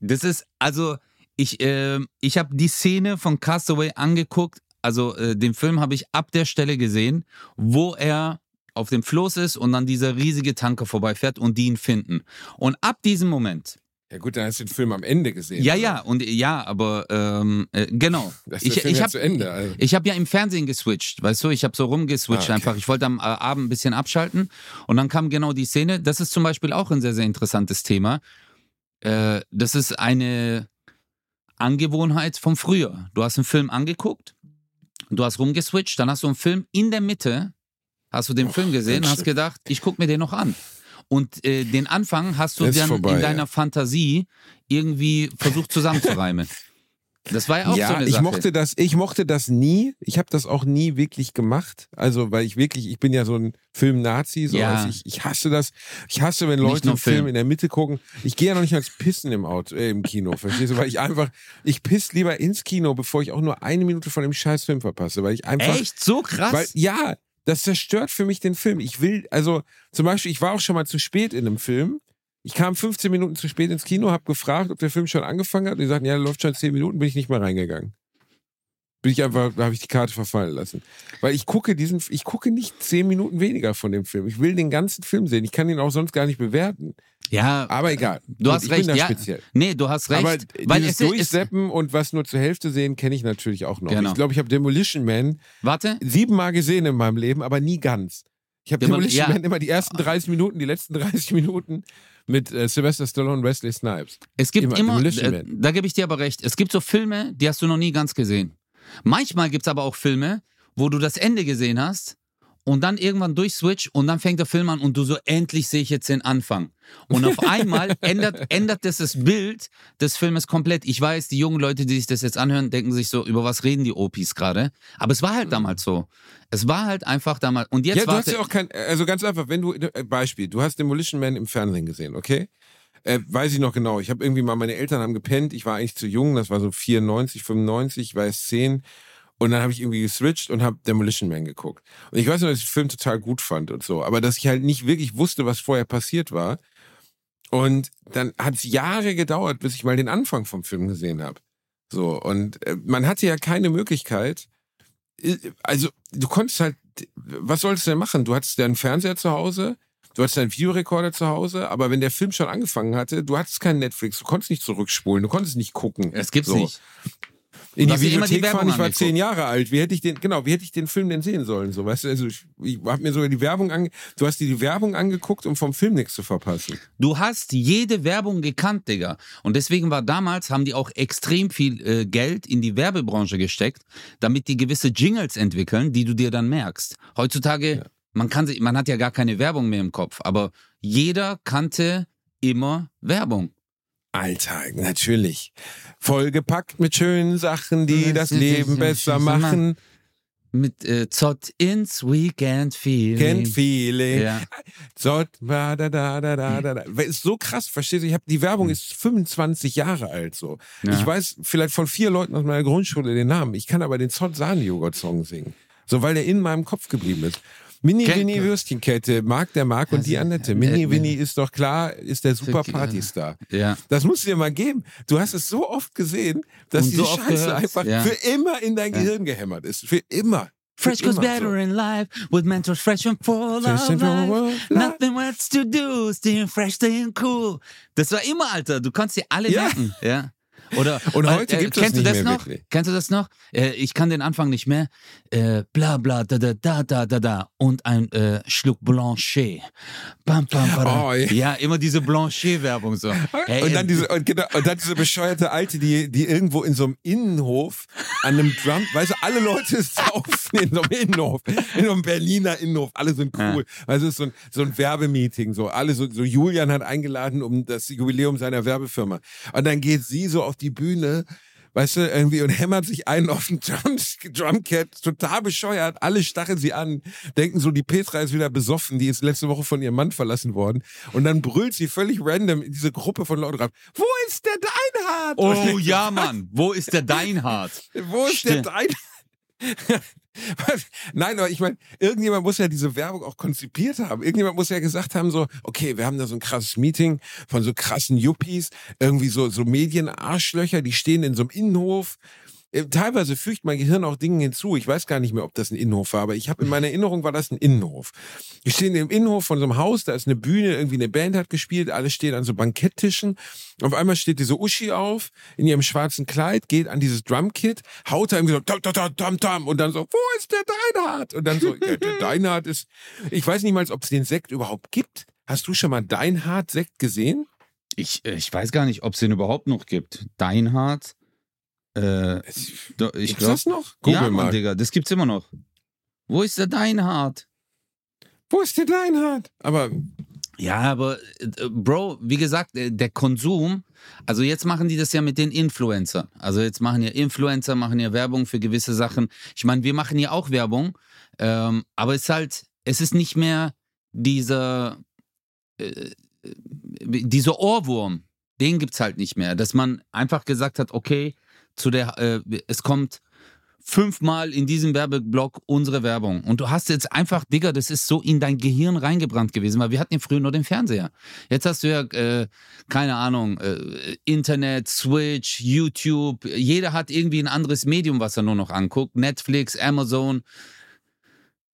S1: das ist, also ich, äh, ich habe die Szene von Castaway angeguckt. Also äh, den Film habe ich ab der Stelle gesehen, wo er auf dem Floß ist und dann dieser riesige Tanker vorbeifährt und die ihn finden. Und ab diesem Moment
S2: Ja gut, dann hast du den Film am Ende gesehen.
S1: ja,
S2: oder?
S1: ja, und ja, aber ähm, äh, genau.
S2: Das ist
S1: Ich, ich
S2: ja
S1: habe.
S2: Also.
S1: ich hab ja im Fernsehen geswitcht, weißt du, ich habe so rumgeswitcht
S2: Ah, okay.
S1: einfach. Ich wollte am äh, Abend ein bisschen abschalten und dann kam genau die Szene. Das ist zum Beispiel auch ein sehr, sehr interessantes Thema. Äh, das ist eine Angewohnheit von früher. Du hast einen Film angeguckt, du hast rumgeswitcht, dann hast du einen Film in der Mitte, hast du den
S2: Och,
S1: Film gesehen,
S2: ganz
S1: hast gedacht, ich guck mir den noch an. Und äh, den Anfang hast du
S2: Ist
S1: dann
S2: vorbei,
S1: in deiner
S2: ja.
S1: Fantasie irgendwie versucht zusammenzureimen. Das war ja auch
S2: ja,
S1: so eine
S2: ich
S1: Sache.
S2: mochte das, ich mochte das nie. Ich habe das auch nie wirklich gemacht. Also, weil ich wirklich, ich bin ja so ein Film-Nazi, so
S1: Ja.
S2: ich, ich hasse das. Ich hasse, wenn Leute einen Film
S1: Film.
S2: in der Mitte gucken. Ich gehe ja noch nicht als Pissen im Auto, äh, im Kino, verstehst du? Weil ich einfach, ich piss lieber ins Kino, bevor ich auch nur eine Minute von dem scheiß Film verpasse. Weil ich einfach.
S1: Echt? So krass?
S2: Weil, ja, das zerstört für mich den Film. Ich will, also zum Beispiel, ich war auch schon mal zu spät in einem Film. Ich kam 15 Minuten zu spät ins Kino, habe gefragt, ob der Film schon angefangen hat. Und die sagten, ja, der läuft schon 10 Minuten, bin ich nicht mehr reingegangen. Bin ich einfach, da habe ich die Karte verfallen lassen. Weil ich gucke diesen, ich gucke nicht 10 Minuten weniger von dem Film. Ich will den ganzen Film sehen. Ich kann ihn auch sonst gar nicht bewerten.
S1: ja,
S2: Aber egal.
S1: du hast
S2: ich
S1: recht.
S2: bin da
S1: ja,
S2: speziell.
S1: Nee, du hast recht.
S2: Aber
S1: weil
S2: dieses
S1: es, es,
S2: Durchseppen und was nur zur Hälfte sehen, kenne ich natürlich auch noch.
S1: Genau.
S2: Ich glaube, ich habe Demolition Man
S1: warte,
S2: siebenmal gesehen in meinem Leben, aber nie ganz. Ich habe Demolition
S1: ja.
S2: Man immer die ersten 30 Minuten, die letzten 30 Minuten mit äh, Sylvester Stallone und Wesley Snipes.
S1: es gibt
S2: Immer
S1: immer, äh, da gebe ich dir aber recht, es gibt so Filme, die hast du noch nie ganz gesehen. Manchmal gibt es aber auch Filme, wo du das Ende gesehen hast und dann irgendwann durchswitch und dann fängt der Film an und du so, endlich sehe ich jetzt den Anfang. Und auf einmal ändert, ändert das das Bild des Filmes komplett. Ich weiß, die jungen Leute, die sich das jetzt anhören, denken sich so, über was reden die Opis gerade? Aber es war halt damals so. Es war halt einfach damals. Und jetzt
S2: ja, du hast ja auch kein, also ganz einfach, wenn du, äh, Beispiel, du hast Demolition Man im Fernsehen gesehen, okay? Äh, weiß ich noch genau. Ich habe irgendwie mal, meine Eltern haben gepennt, ich war eigentlich zu jung, das war so 94, 95, ich war erst 10. Und dann habe ich irgendwie geswitcht und habe Demolition Man geguckt. Und ich weiß nur, dass ich den Film total gut fand und so, aber dass ich halt nicht wirklich wusste, was vorher passiert war. Und dann hat es Jahre gedauert, bis ich mal den Anfang vom Film gesehen habe. So, und äh, man hatte ja keine Möglichkeit, also du konntest halt, was solltest du denn machen? Du hattest ja einen Fernseher zu Hause, du hattest einen Videorekorder zu Hause, aber wenn der Film schon angefangen hatte, du hattest keinen Netflix, du konntest nicht zurückspulen, du konntest nicht gucken.
S1: es gibt's
S2: so.
S1: nicht.
S2: In die
S1: immer die
S2: Videothek fahren, ich war zehn Jahre alt. Wie hätte ich den, genau, wie hätte ich den Film denn sehen sollen? So, weißt du, also ich, ich habe mir sogar die Werbung ange, du hast dir die Werbung angeguckt, um vom Film nichts zu verpassen.
S1: Du hast jede Werbung gekannt, Digga. Und deswegen war damals, haben die auch extrem viel äh, Geld in die Werbebranche gesteckt, damit die gewisse Jingles entwickeln, die du dir dann merkst. Heutzutage, man kann sich, man hat ja gar keine Werbung mehr im Kopf, aber jeder kannte immer Werbung.
S2: Alter, natürlich. Vollgepackt mit schönen Sachen, die das
S1: das
S2: Leben besser machen.
S1: Mit äh, Zott ins Weekend Feeling.
S2: Kennt Feeling.
S1: Ja.
S2: So, da, da, da, da, da, da. Ist so krass, verstehst du? Ich hab, die Werbung ist 25 Jahre alt so.
S1: Hm. Ja.
S2: Ich weiß vielleicht von vier Leuten aus meiner Grundschule den Namen. Ich kann aber den Zott Sahne Joghurt Song singen. So, weil der in meinem Kopf geblieben ist. Mini
S1: Kennt-
S2: Winnie Würstchenkette, Marc der Marc und die Annette.
S1: äh,
S2: Mini
S1: äh,
S2: Winnie ist doch klar, ist der super
S1: Wirklich,
S2: Partystar.
S1: Ja.
S2: Das musst du dir mal geben. Du hast es so oft gesehen, dass
S1: Und
S2: diese
S1: so oft
S2: Scheiße
S1: gehört,
S2: einfach
S1: ja.
S2: für immer in dein
S1: Ja.
S2: Gehirn gehämmert ist. Für immer.
S1: Fresh goes better
S2: so.
S1: in life with mentors fresh and full
S2: Fresh
S1: of life.
S2: of life.
S1: Nothing else to do, staying fresh, staying cool. Das war immer, Alter. Du kannst dir alle
S2: Ja.
S1: merken. Ja. Oder,
S2: Und heute
S1: äh,
S2: gibt es
S1: kennst du
S2: nicht
S1: das
S2: mehr
S1: noch?
S2: wirklich.
S1: Kennst du das noch? Äh, ich kann den Anfang nicht mehr. Äh, bla bla da da da da da da und ein äh, Schluck Blanchet. Bam, bam, bam.
S2: Oh, ja.
S1: ja. immer diese Blanchet-Werbung so. Hey,
S2: und, dann
S1: äh,
S2: diese, und, genau, und dann diese bescheuerte Alte, die, die irgendwo in so einem Innenhof an einem Drum, weißt du, alle Leute saufen in so einem Innenhof, in so einem Berliner Innenhof, alle sind cool. Weißt du, es ist so ein, so ein Werbemeeting, so alle so, so Julian hat eingeladen um das Jubiläum seiner Werbefirma. Und dann geht sie so auf die Bühne, weißt du, irgendwie und hämmert sich einen auf den Drum, Drumcat, total bescheuert, alle stacheln sie an, denken so, die Petra ist wieder besoffen, die ist letzte Woche von ihrem Mann verlassen worden und dann brüllt sie völlig random in diese Gruppe von Leuten rein, wo ist der Deinhard?
S1: Oh ja, Mann. Wo ist der Deinhard?
S2: Wo ist der
S1: Stimmt.
S2: Deinhard? Nein, aber ich meine, irgendjemand muss ja diese Werbung auch konzipiert haben. Irgendjemand muss ja gesagt haben, so, okay, wir haben da so ein krasses Meeting von so krassen Yuppies, irgendwie so, so Medienarschlöcher, die stehen in so einem Innenhof. Äh, Teilweise fügt mein Gehirn auch Dinge hinzu. Ich weiß gar nicht mehr, ob das ein Innenhof war, aber ich habe in meiner Erinnerung war das ein Innenhof. Wir stehen im Innenhof von so einem Haus, da ist eine Bühne, irgendwie eine Band hat gespielt, alle stehen an so Banketttischen. Auf einmal steht diese Uschi auf in ihrem schwarzen Kleid, geht an dieses Drumkit, haut da irgendwie so tam, tam, tam, tam, tam und dann so, wo ist der Deinhard? Und dann so, ja, der Deinhard ist, ich weiß nicht mal, ob es den Sekt überhaupt gibt. Hast du schon mal Deinhard-Sekt gesehen?
S1: Ich, äh, ich weiß gar nicht, ob es den überhaupt noch gibt. Deinhard. Äh, ich
S2: Gibt's
S1: glaube.
S2: das noch? Google
S1: Ja, Mann. Digga, das gibt's immer noch. Wo ist der Deinhard?
S2: Wo ist der Deinhard? Aber
S1: Ja, aber äh, Bro, wie gesagt, äh, der Konsum Also jetzt machen die das ja mit den Influencern. Also jetzt machen ja Influencer, machen ja Werbung für gewisse Sachen. Ich meine, wir machen ja auch Werbung, ähm, aber es ist halt, es ist nicht mehr dieser, äh, dieser Ohrwurm. Den gibt's halt nicht mehr. Dass man einfach gesagt hat, okay, zu der, äh, es kommt fünfmal in diesem Werbeblock unsere Werbung. Und du hast jetzt einfach, Digga, das ist so in dein Gehirn reingebrannt gewesen, weil wir hatten ja früher nur den Fernseher. Jetzt hast du ja, äh, keine Ahnung, äh, Internet, Switch, YouTube. Jeder hat irgendwie ein anderes Medium, was er nur noch anguckt. Netflix, Amazon.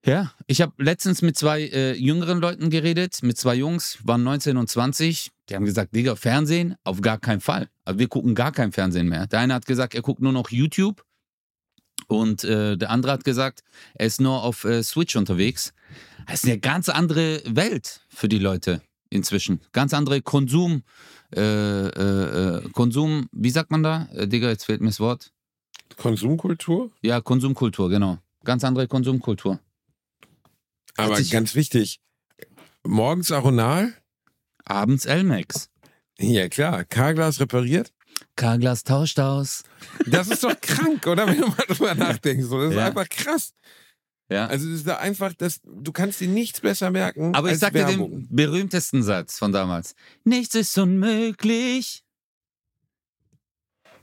S1: Ja, ich habe letztens mit zwei äh, jüngeren Leuten geredet, mit zwei Jungs, waren 19 und 20. Die haben gesagt, Digga, Fernsehen? Auf gar keinen Fall. Also wir gucken gar kein Fernsehen mehr. Der eine hat gesagt, er guckt nur noch YouTube. Und äh, der andere hat gesagt, er ist nur auf äh, Switch unterwegs. Das ist eine ganz andere Welt für die Leute inzwischen. Ganz andere Konsum, äh, äh, äh Konsum, wie sagt man da? Äh, Digga, jetzt fehlt mir das Wort.
S2: Konsumkultur?
S1: Ja, Konsumkultur, genau. Ganz andere Konsumkultur.
S2: Aber ganz wichtig, morgens Aronal?
S1: Abends Elmex.
S2: Ja, klar. Carglass repariert?
S1: Carglass tauscht aus.
S2: Das ist doch krank, oder? Wenn du mal drüber nachdenkst. Das ist ja. einfach krass.
S1: Ja.
S2: Also es ist da einfach, das, du kannst dir nichts besser merken.
S1: Aber
S2: ich
S1: sag dir den berühmtesten Satz von damals. Nichts ist unmöglich.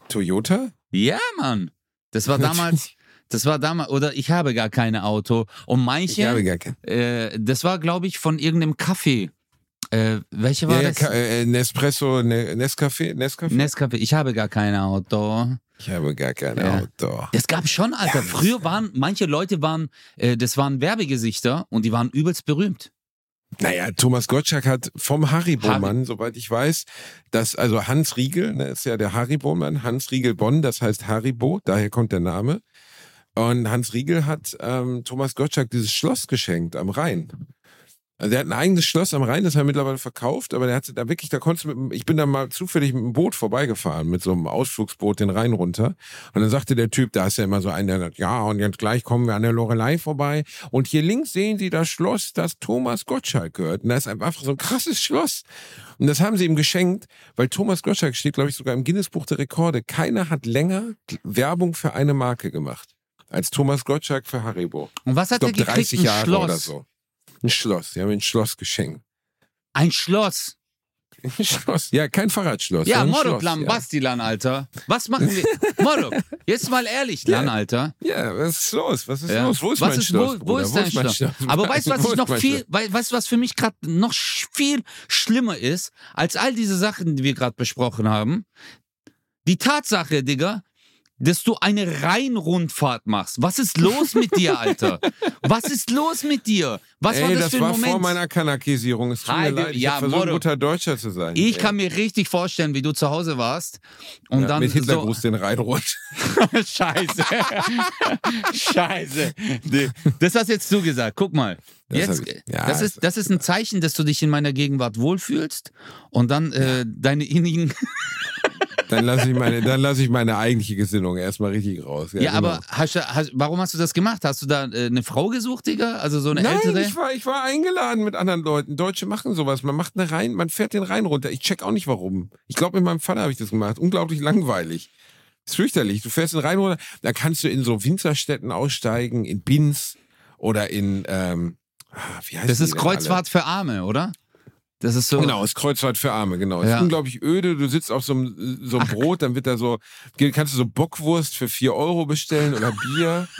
S2: Toyota?
S1: Ja, Mann. Das war damals. Das war damals, oder ich habe gar kein Auto. Und manche.
S2: Ich habe gar kein.
S1: Äh, das war, glaube ich, von irgendeinem Kaffee. Äh, welche war
S2: ja,
S1: das?
S2: Ja, äh, Nespresso, ne, Nescafé, Nescafé?
S1: Nescafé. Ich habe gar kein Auto.
S2: Ich habe gar kein ja. Auto.
S1: Das gab schon, Alter. Ja, Früher waren, manche Leute waren, äh, das waren Werbegesichter und die waren übelst berühmt.
S2: Naja, Thomas Gottschalk hat vom Haribo-Mann, Harry. soweit ich weiß, dass, also Hans Riegel, ne, ist ja der Haribo-Mann, Hans Riegel Bonn, das heißt Haribo, daher kommt der Name. Und Hans Riegel hat ähm, Thomas Gottschalk dieses Schloss geschenkt am Rhein. Also der hat ein eigenes Schloss am Rhein, das hat er mittlerweile verkauft, aber der hat da wirklich, da konntest du mit, ich bin da mal zufällig mit dem Boot vorbeigefahren, mit so einem Ausflugsboot den Rhein runter. Und dann sagte der Typ, da ist ja immer so einer, der sagt, ja, und jetzt gleich kommen wir an der Lorelei vorbei. Und hier links sehen Sie das Schloss, das Thomas Gottschalk gehört. Und da ist einfach so ein krasses Schloss. Und das haben sie ihm geschenkt, weil Thomas Gottschalk steht, glaube ich, sogar im Guinness-Buch der Rekorde. Keiner hat länger Werbung für eine Marke gemacht als Thomas Gottschalk für Haribo.
S1: Und was hat
S2: ich
S1: glaub, er gekriegt?
S2: 30 Jahre Schloss. oder so. Ein Schloss. Sie haben ein Schloss geschenkt.
S1: Ein Schloss?
S2: Ein Schloss. Ja, kein Fahrradschloss.
S1: Ja, Morok Lam, ja. Alter. Was machen wir? Morok, jetzt mal ehrlich, Lan, Alter.
S2: Ja, was ist los? Was ist ja. los? Wo ist
S1: was
S2: mein
S1: ist,
S2: Schloss?
S1: Wo, wo ist dein Schloss? Schloss? Aber weißt du, was ich noch viel, weißt du, was für mich gerade noch viel schlimmer ist, als all diese Sachen, die wir gerade besprochen haben? Die Tatsache, Digga, dass du eine Rheinrundfahrt machst. Was ist los mit dir, Alter? Was ist los mit dir? Was
S2: Ey,
S1: war das,
S2: das
S1: für ein
S2: war
S1: Moment?
S2: vor meiner Kanakisierung. Es tut mir leid, ich ja, versuche, ein guter Deutscher zu sein.
S1: Ich ja. kann mir richtig vorstellen, wie du zu Hause warst und
S2: ja,
S1: dann
S2: mit Hitlergruß so den Rhein runter.
S1: Scheiße. Scheiße. Das hast jetzt du gesagt. Guck mal. Jetzt, das, ja, das, ist, das ist ein Zeichen, dass du dich in meiner Gegenwart wohlfühlst und dann äh, deine innigen
S2: dann lasse ich meine, dann lasse ich meine eigentliche Gesinnung erstmal richtig raus.
S1: Ja, ja genau. aber hast, hast, warum hast du das gemacht? Hast du da äh, eine Frau gesucht, Digga? Also so eine
S2: Nein,
S1: ältere?
S2: ich war, ich war eingeladen mit anderen Leuten. Deutsche machen sowas. Man macht eine Rhein, man fährt den Rhein runter. Ich check auch nicht warum. Ich glaube, mit meinem Vater habe ich das gemacht. Unglaublich langweilig. ist fürchterlich. Du fährst den Rhein runter, da kannst du in so Winzerstädten aussteigen, in Binz oder in, ähm, ah, wie heißt
S1: Das ist Kreuzfahrt alle? für Arme, oder? Das ist so.
S2: Genau, ist Kreuzfahrt für Arme, genau. Ja. Ist unglaublich öde. Du sitzt auf so einem, so einem Brot, dann wird da so, kannst du so Bockwurst für vier Euro bestellen oder Bier.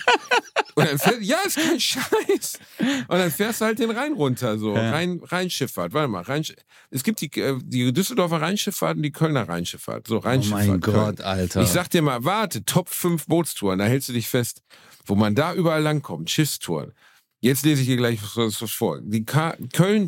S2: Und dann fährt, ja, ist kein Scheiß. Und dann fährst du halt den Rhein runter, so. Ja. Rhein, Rheinschifffahrt. Warte mal, Rhein, es gibt die, äh, die Düsseldorfer Rheinschifffahrt und die Kölner Rheinschifffahrt. So, Rheinschifffahrt.
S1: Oh mein Gott, Alter.
S2: Ich sag dir mal, warte, Top 5 Bootstouren, da hältst du dich fest, wo man da überall langkommt. Schiffstouren. Jetzt lese ich dir gleich was, was vor. Die K Köln,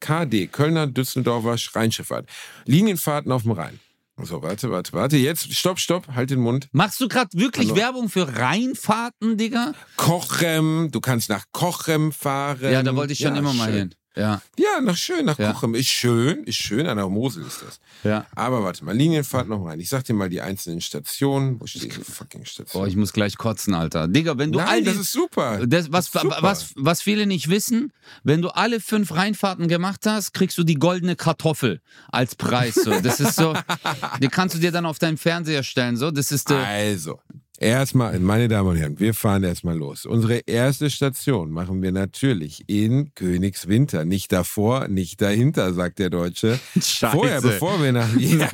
S2: KD, Kölner Düsseldorfer Rheinschifffahrt. Linienfahrten auf dem Rhein. So, warte, warte, warte. Jetzt, stopp, stopp, halt den Mund.
S1: Machst du gerade wirklich Hallo. Werbung für Rheinfahrten, Digga?
S2: Kochrem, du kannst nach Kochrem fahren.
S1: Ja, da wollte ich schon ja, immer mal hin. Ja,
S2: Ja, nach schön, nach
S1: Ja.
S2: Kochem. Ist schön, ist schön, an der Mosel ist das.
S1: ja.
S2: Aber warte mal, Linienfahrt noch rein. Ich sag dir mal die einzelnen Stationen. Wo steht die fucking
S1: Boah,
S2: Station?
S1: ich muss gleich kotzen, Alter. Digga, wenn du all
S2: Nein,
S1: die,
S2: das ist super.
S1: Das, was,
S2: Das ist super.
S1: was, was viele nicht wissen, wenn du alle fünf Reinfahrten gemacht hast, kriegst du die goldene Kartoffel als Preis. So. Das ist so, die kannst du dir dann auf deinen Fernseher stellen. So. Das ist, äh,
S2: Also, erstmal, meine Damen und Herren, wir fahren erstmal los. Unsere erste Station machen wir natürlich in Königswinter. Nicht davor, nicht dahinter, sagt der Deutsche.
S1: Scheiße.
S2: Vorher, bevor wir nach. Ja.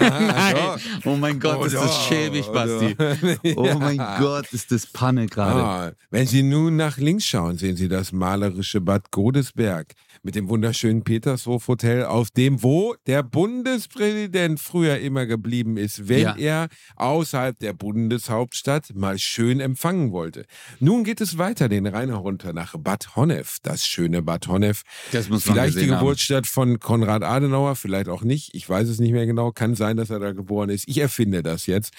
S1: Nein. Oh mein Gott, ist das
S2: doch,
S1: schäbig, Basti.
S2: doch.
S1: Oh mein
S2: Ja.
S1: Gott, ist das Panne gerade.
S2: Ah, wenn Sie nun nach links schauen, sehen Sie das malerische Bad Godesberg mit dem wunderschönen Petershof Hotel, auf dem wo der Bundespräsident früher immer geblieben ist, wenn
S1: Ja.
S2: er außerhalb der Bundeshauptstadt mal schön empfangen wollte. Nun geht es weiter den Rhein herunter nach Bad Honnef, das schöne Bad Honnef.
S1: Das muss man
S2: Vielleicht die
S1: gesehen haben.
S2: Geburtsstadt von Konrad Adenauer, vielleicht auch nicht. Ich weiß es nicht mehr genau. Kann sein, dass er da geboren ist. Ich erfinde das jetzt.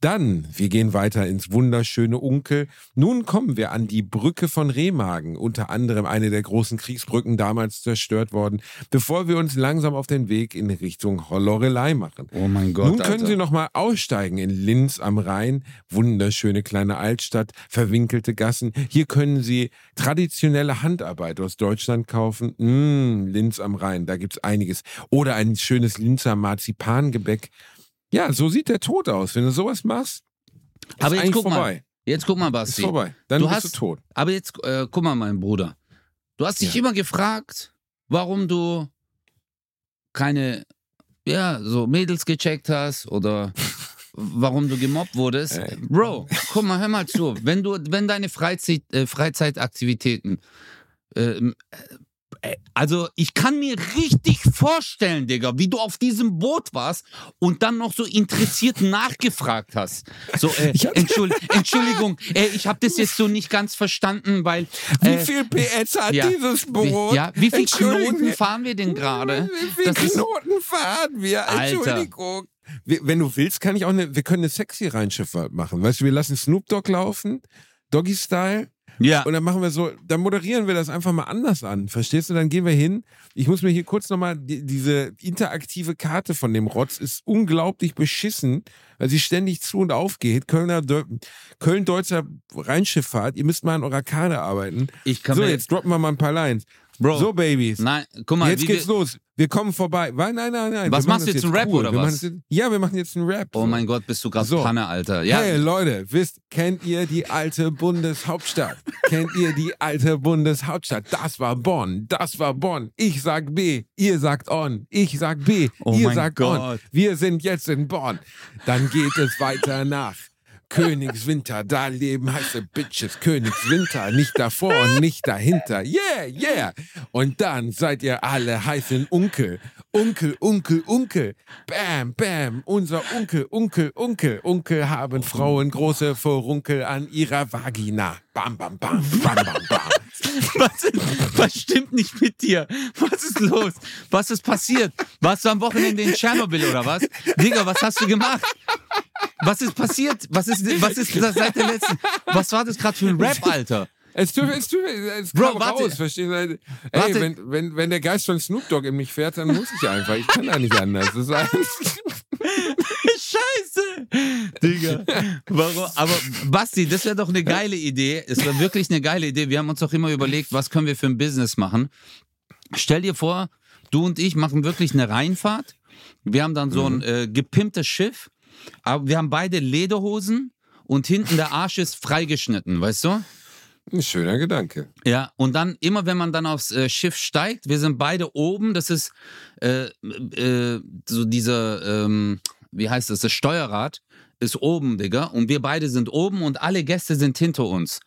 S2: Dann, wir gehen weiter ins wunderschöne Unkel. Nun kommen wir an die Brücke von Remagen, unter anderem eine der großen Kriegsbrücken damals zerstört worden, bevor wir uns langsam auf den Weg in Richtung Lorelei machen.
S1: Oh mein Gott.
S2: Nun können
S1: Alter.
S2: Sie noch mal aussteigen in Linz am Rhein. Wunderschöne kleine Altstadt, verwinkelte Gassen. Hier können Sie traditionelle Handarbeit aus Deutschland kaufen. Mm, Linz am Rhein, da gibt's einiges. Oder ein schönes Linzer Marzipangebäck. Ja, so sieht der Tod aus. Wenn du sowas machst, ist
S1: Aber jetzt guck
S2: vorbei.
S1: mal. Jetzt guck mal,
S2: Ist
S1: Basti.
S2: vorbei. Dann
S1: Du
S2: bist
S1: hast-
S2: du tot.
S1: Aber jetzt, äh, guck mal, mein Bruder. Du hast dich
S2: Ja.
S1: immer gefragt, warum du keine, ja, so Mädels gecheckt hast oder warum du gemobbt wurdest.
S2: Ey.
S1: Bro, guck mal, hör mal zu. Wenn du, wenn deine Freizeit, äh, Freizeitaktivitäten, ähm, äh, also ich kann mir richtig vorstellen, Digga, wie du auf diesem Boot warst und dann noch so interessiert nachgefragt hast. So, äh,
S2: Ich hab-
S1: Entschuld, Entschuldigung, äh, ich habe das jetzt so nicht ganz verstanden, weil
S2: Wie
S1: äh,
S2: viel PS hat
S1: ja.
S2: dieses Boot?
S1: wie, ja, wie viel Knoten fahren wir denn gerade?
S2: Wie viele
S1: Das ist-
S2: Knoten fahren wir?
S1: Alter.
S2: Entschuldigung. Wir, wenn du willst, kann ich auch eine, wir können eine sexy Rheinschifffahrt machen. Weißt du, wir lassen Snoop Dogg laufen, Doggy Style,
S1: Ja,
S2: und dann machen wir so, dann moderieren wir das einfach mal anders an. Verstehst du? Dann gehen wir hin. Ich muss mir hier kurz nochmal, die, diese interaktive Karte von dem Rotz ist unglaublich beschissen, weil sie ständig zu und auf geht. Kölner, Deu- Köln-Deutscher Rheinschifffahrt, ihr müsst mal an eurer Karte arbeiten.
S1: ich kann
S2: So, jetzt droppen wir mal ein paar Lines.
S1: Bro,
S2: So, Babys.
S1: nein, guck mal,
S2: Jetzt geht's los. Wir kommen vorbei. Nein, nein, nein, nein.
S1: Was
S2: Wir
S1: machst du jetzt, Rap oder
S2: Wir
S1: was?
S2: jetzt, ja, wir machen jetzt einen Rap.
S1: Oh
S2: so.
S1: mein Gott, bist du gerade
S2: So.
S1: Panne, Alter. Ja,
S2: Hey Leute, wisst, kennt ihr die alte Bundeshauptstadt? kennt ihr die alte Bundeshauptstadt? Das war Bonn, das war Bonn. Ich sag B, ihr sagt On. Ich sag B,
S1: Oh
S2: ihr sagt On.
S1: Gott.
S2: Wir sind jetzt in Bonn. Dann geht es weiter nach. Königswinter, da leben heiße Bitches. Königswinter, nicht davor und nicht dahinter. Yeah, yeah. Und dann seid ihr alle heißen Onkel. Onkel, Onkel, Onkel. Bam, bam. Unser Onkel, Onkel, Onkel. Onkel haben Frauen große Vorunkel an ihrer Vagina. Bam, bam, bam, bam, bam, bam.
S1: Was, was stimmt nicht mit dir? Was ist los? Was ist passiert? Warst du am Wochenende in Tschernobyl oder was? Digga, was hast du gemacht? Was ist passiert? Was ist, was ist das seit der letzten? Was war das gerade für ein Rap, Alter?
S2: Es tut, es tut, es
S1: Bro,
S2: kam
S1: warte.
S2: raus, verstehst du? Ey,
S1: Warte.
S2: wenn, wenn, wenn der Geist von Snoop Dogg in mich fährt, dann muss ich einfach. Ich kann da nicht anders. Das ist.
S1: Scheiße! Digga. Warum? Aber Basti, das wäre doch eine geile Idee. Es wäre wirklich eine geile Idee. Wir haben uns doch immer überlegt, was können wir für ein Business machen. Stell dir vor, du und ich machen wirklich eine Rheinfahrt. Wir haben dann so ein äh, gepimptes Schiff, aber wir haben beide Lederhosen und hinten der Arsch ist freigeschnitten, weißt du?
S2: Ein schöner Gedanke.
S1: Ja, und dann immer, wenn man dann aufs äh, Schiff steigt, wir sind beide oben, das ist äh, äh, so dieser, ähm, wie heißt das, das Steuerrad ist oben, Digga, und wir beide sind oben und alle Gäste sind hinter uns.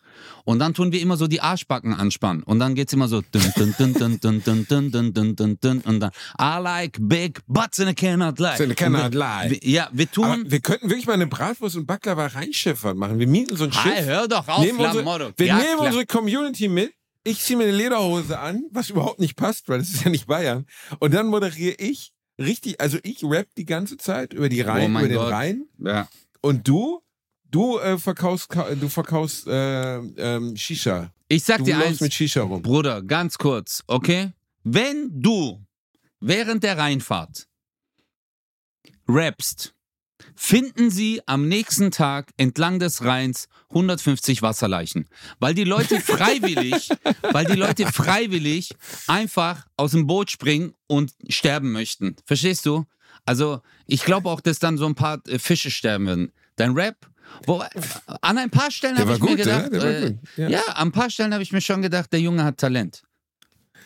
S1: Und dann tun wir immer so die Arschbacken anspannen. Und dann geht es immer so. Und dann, I like big butts and I cannot lie.
S2: So I cannot lie.
S1: Ja, wir tun.
S2: Aber wir könnten wirklich mal eine Bratwurst und Baklava reinschiffern machen. Wir mieten so ein Schiff.
S1: Hey, hör doch auf,
S2: nehmen unsere, Wir
S1: ja,
S2: nehmen
S1: klar.
S2: unsere Community mit. Ich ziehe mir eine Lederhose an, was überhaupt nicht passt, weil das ist ja nicht Bayern. Und dann moderiere ich richtig, also ich rap die ganze Zeit über die Rhein,
S1: oh
S2: über den
S1: Gott.
S2: Rhein.
S1: Ja.
S2: Und du Du äh, verkaufst, Ka- du verkaufst äh, ähm, Shisha.
S1: Ich sag
S2: Du
S1: dir eins,
S2: mit Shisha rum.
S1: Bruder, ganz kurz, okay? Wenn du während der Rheinfahrt rappst, finden sie am nächsten Tag entlang des Rheins 150 Wasserleichen, weil die Leute freiwillig, weil die Leute freiwillig einfach aus dem Boot springen und sterben möchten. Verstehst du? Also, ich glaube auch, dass dann so ein paar äh, Fische sterben werden. Dein Rap, wo, an ein paar Stellen habe ich mir
S2: gut,
S1: gedacht?
S2: Der war
S1: äh.
S2: Ja.
S1: ja, an ein paar Stellen habe ich mir schon gedacht, der Junge hat Talent.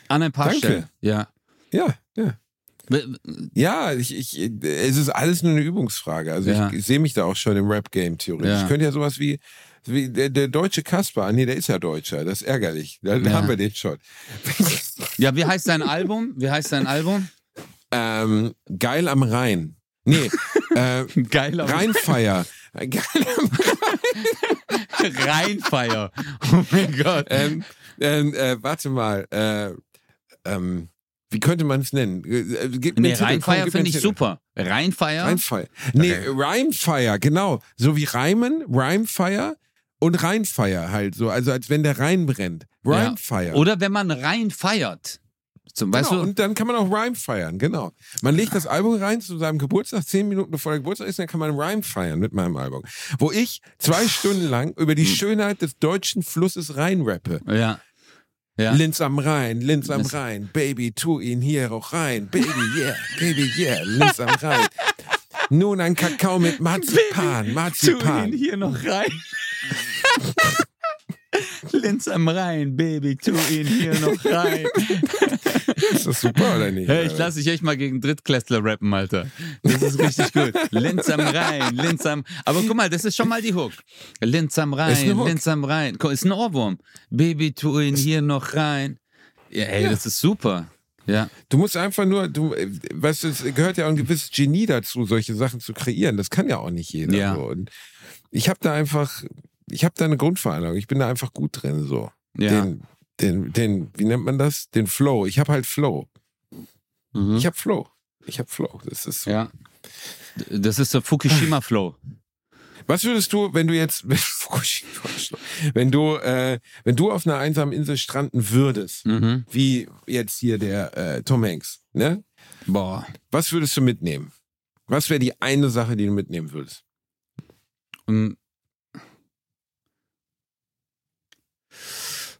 S1: An ein paar
S2: Danke.
S1: Stellen. Ja.
S2: Ja, ja. Ja, ich, ich, es ist alles nur eine Übungsfrage. Also
S1: Ja.
S2: ich, sehe mich da auch schon im Rap-Game theoretisch.
S1: Ja.
S2: Ich könnte ja sowas wie, wie der, der deutsche Kasper, nee, der ist ja Deutscher, das ist ärgerlich. Da
S1: Ja.
S2: haben wir den schon.
S1: Ja, wie heißt dein Album? Wie heißt dein Album?
S2: ähm, geil am Rhein. Nee, äh. Geil am
S1: Rheinfeier. Oh mein Gott.
S2: ähm, ähm, äh, warte mal, äh, ähm, wie könnte man es nennen? Äh, gib mir
S1: Nee,
S2: gib mir
S1: finde ich super. Rheinfeier?
S2: Rheinfeier. Nee, Rhymefire, genau. So wie Reimen, Rhymefire und Rheinfeier halt so. Also als wenn der Rhein brennt. Rhymefire.
S1: Oder wenn man Rhein feiert. Zum, weißt
S2: genau.
S1: du?
S2: Und dann kann man auch Rhyme feiern, genau. Man legt das Album rein zu seinem Geburtstag, zehn Minuten bevor der Geburtstag ist, dann kann man Rhyme feiern mit meinem Album. Wo ich zwei Stunden lang über die Schönheit des deutschen Flusses Rhein rappe.
S1: Ja. Ja.
S2: Linz am Rhein, Linz am Rhein, Baby, tu ihn hier auch rein. Baby, yeah, Baby, yeah, Linz am Rhein. Nun ein Kakao mit Marzipan,
S1: Tu ihn
S2: Marzipan.
S1: hier noch rein. Linz am Rhein, Baby, tu ihn hier noch rein.
S2: Ist das super oder nicht?
S1: Hey, ich lasse dich echt mal gegen Drittklässler rappen, Alter. Das ist richtig gut. Linz am Rhein, Linz am. Aber guck mal, das ist schon mal die Hook. Linz am Rhein. Linz am Rhein. Guck, Ist ein Ohrwurm. Baby, tu ihn hier noch rein. Ja, ey,
S2: Ja.
S1: das ist super. Ja.
S2: Du musst einfach nur, du, weißt du, es gehört ja auch ein gewisses Genie dazu, solche Sachen zu kreieren. Das kann ja auch nicht jeder.
S1: Ja.
S2: So. Und ich habe da einfach, ich habe da eine Grundveranlagung. Ich bin da einfach gut drin. So.
S1: Ja.
S2: Den, den, den, wie nennt man das? Den Flow. Ich habe halt Flow.
S1: Mhm.
S2: Ich habe Flow. Ich habe Flow. Das ist.
S1: ja. Das ist der Fukushima-Flow.
S2: Was würdest du, wenn du jetzt, wenn du, äh, wenn du auf einer einsamen Insel stranden würdest,
S1: Mhm.
S2: wie jetzt hier der äh, Tom Hanks, ne?
S1: Boah.
S2: Was würdest du mitnehmen? Was wäre die eine Sache, die du mitnehmen würdest?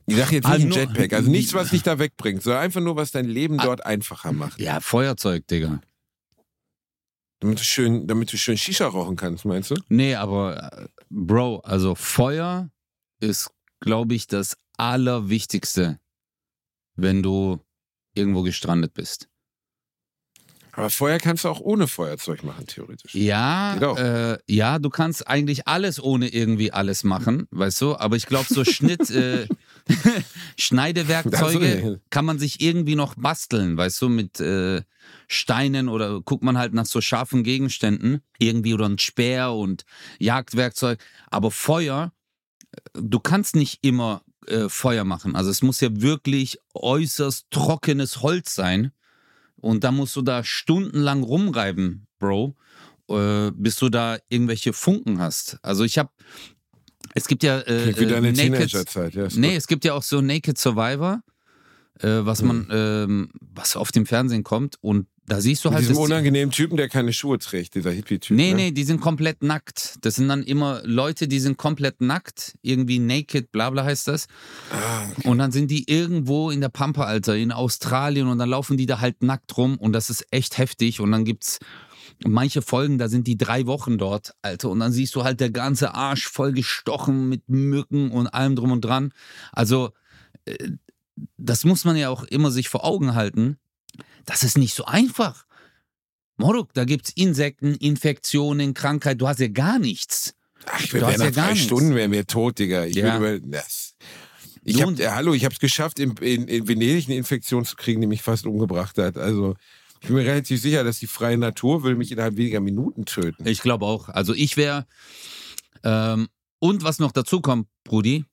S2: Ich sage jetzt
S1: Ah,
S2: nicht ein
S1: nur-
S2: Jetpack, also nichts, was dich da wegbringt, sondern einfach nur, was dein Leben dort einfacher macht.
S1: Ja, Feuerzeug, Digga.
S2: Damit du schön, damit du schön Shisha rauchen kannst, meinst du?
S1: Nee, aber äh, Bro, also Feuer ist, glaube ich, das Allerwichtigste, wenn du irgendwo gestrandet bist.
S2: Aber Feuer kannst du auch ohne Feuerzeug machen, theoretisch.
S1: Ja, äh, ja, du kannst eigentlich alles ohne irgendwie alles machen, weißt du? Aber ich glaube, so Schnitt, äh, Schneidewerkzeuge
S2: Also,
S1: kann man sich irgendwie noch basteln, weißt du, mit äh, Steinen oder guckt man halt nach so scharfen Gegenständen irgendwie oder ein Speer und Jagdwerkzeug. Aber Feuer, äh, du kannst nicht immer äh, Feuer machen. Also es muss ja wirklich äußerst trockenes Holz sein. Und da musst du da stundenlang rumreiben, Bro, äh, bis du da irgendwelche Funken hast. Also ich habe, es gibt ja äh,
S2: Klingt wie deine
S1: äh, Naked,
S2: Teenagerzeit, ja.
S1: Nee,
S2: gut.
S1: es gibt ja auch so Naked Survivor, äh, was
S2: Hm.
S1: man, ähm, was auf dem Fernsehen kommt und da siehst du
S2: Mit
S1: halt.
S2: diesem
S1: die-
S2: unangenehmen Typen, der keine Schuhe trägt, dieser Hippie-Typ.
S1: Nee,
S2: ne?
S1: nee, die sind komplett nackt. Das sind dann immer Leute, die sind komplett nackt, irgendwie naked, bla bla heißt das.
S2: Ah,
S1: Und dann sind die irgendwo in der Pampa, Alter, in Australien und dann laufen die da halt nackt rum und das ist echt heftig. Und dann gibt's manche Folgen, da sind die drei Wochen dort, Alter. Und dann siehst du halt der ganze Arsch voll gestochen mit Mücken und allem drum und dran. Also, äh, das muss man ja auch immer sich vor Augen halten. Das ist nicht so einfach. Moruk, da gibt's Insekten, Infektionen, Krankheit, du hast ja gar nichts.
S2: Ach, ich wäre
S1: hast
S2: nach
S1: ja
S2: drei. Stunden wäre mir tot, Digga. Ich
S1: Ja.
S2: würde über das. Ich hab, ja, hallo, ich habe es geschafft, in, in, in Venedig eine Infektion zu kriegen, die mich fast umgebracht hat. Also ich bin mir relativ sicher, dass die freie Natur will mich innerhalb weniger Minuten töten.
S1: Ich glaube auch. Also ich wäre. Ähm, und was noch dazu kommt, Brudi,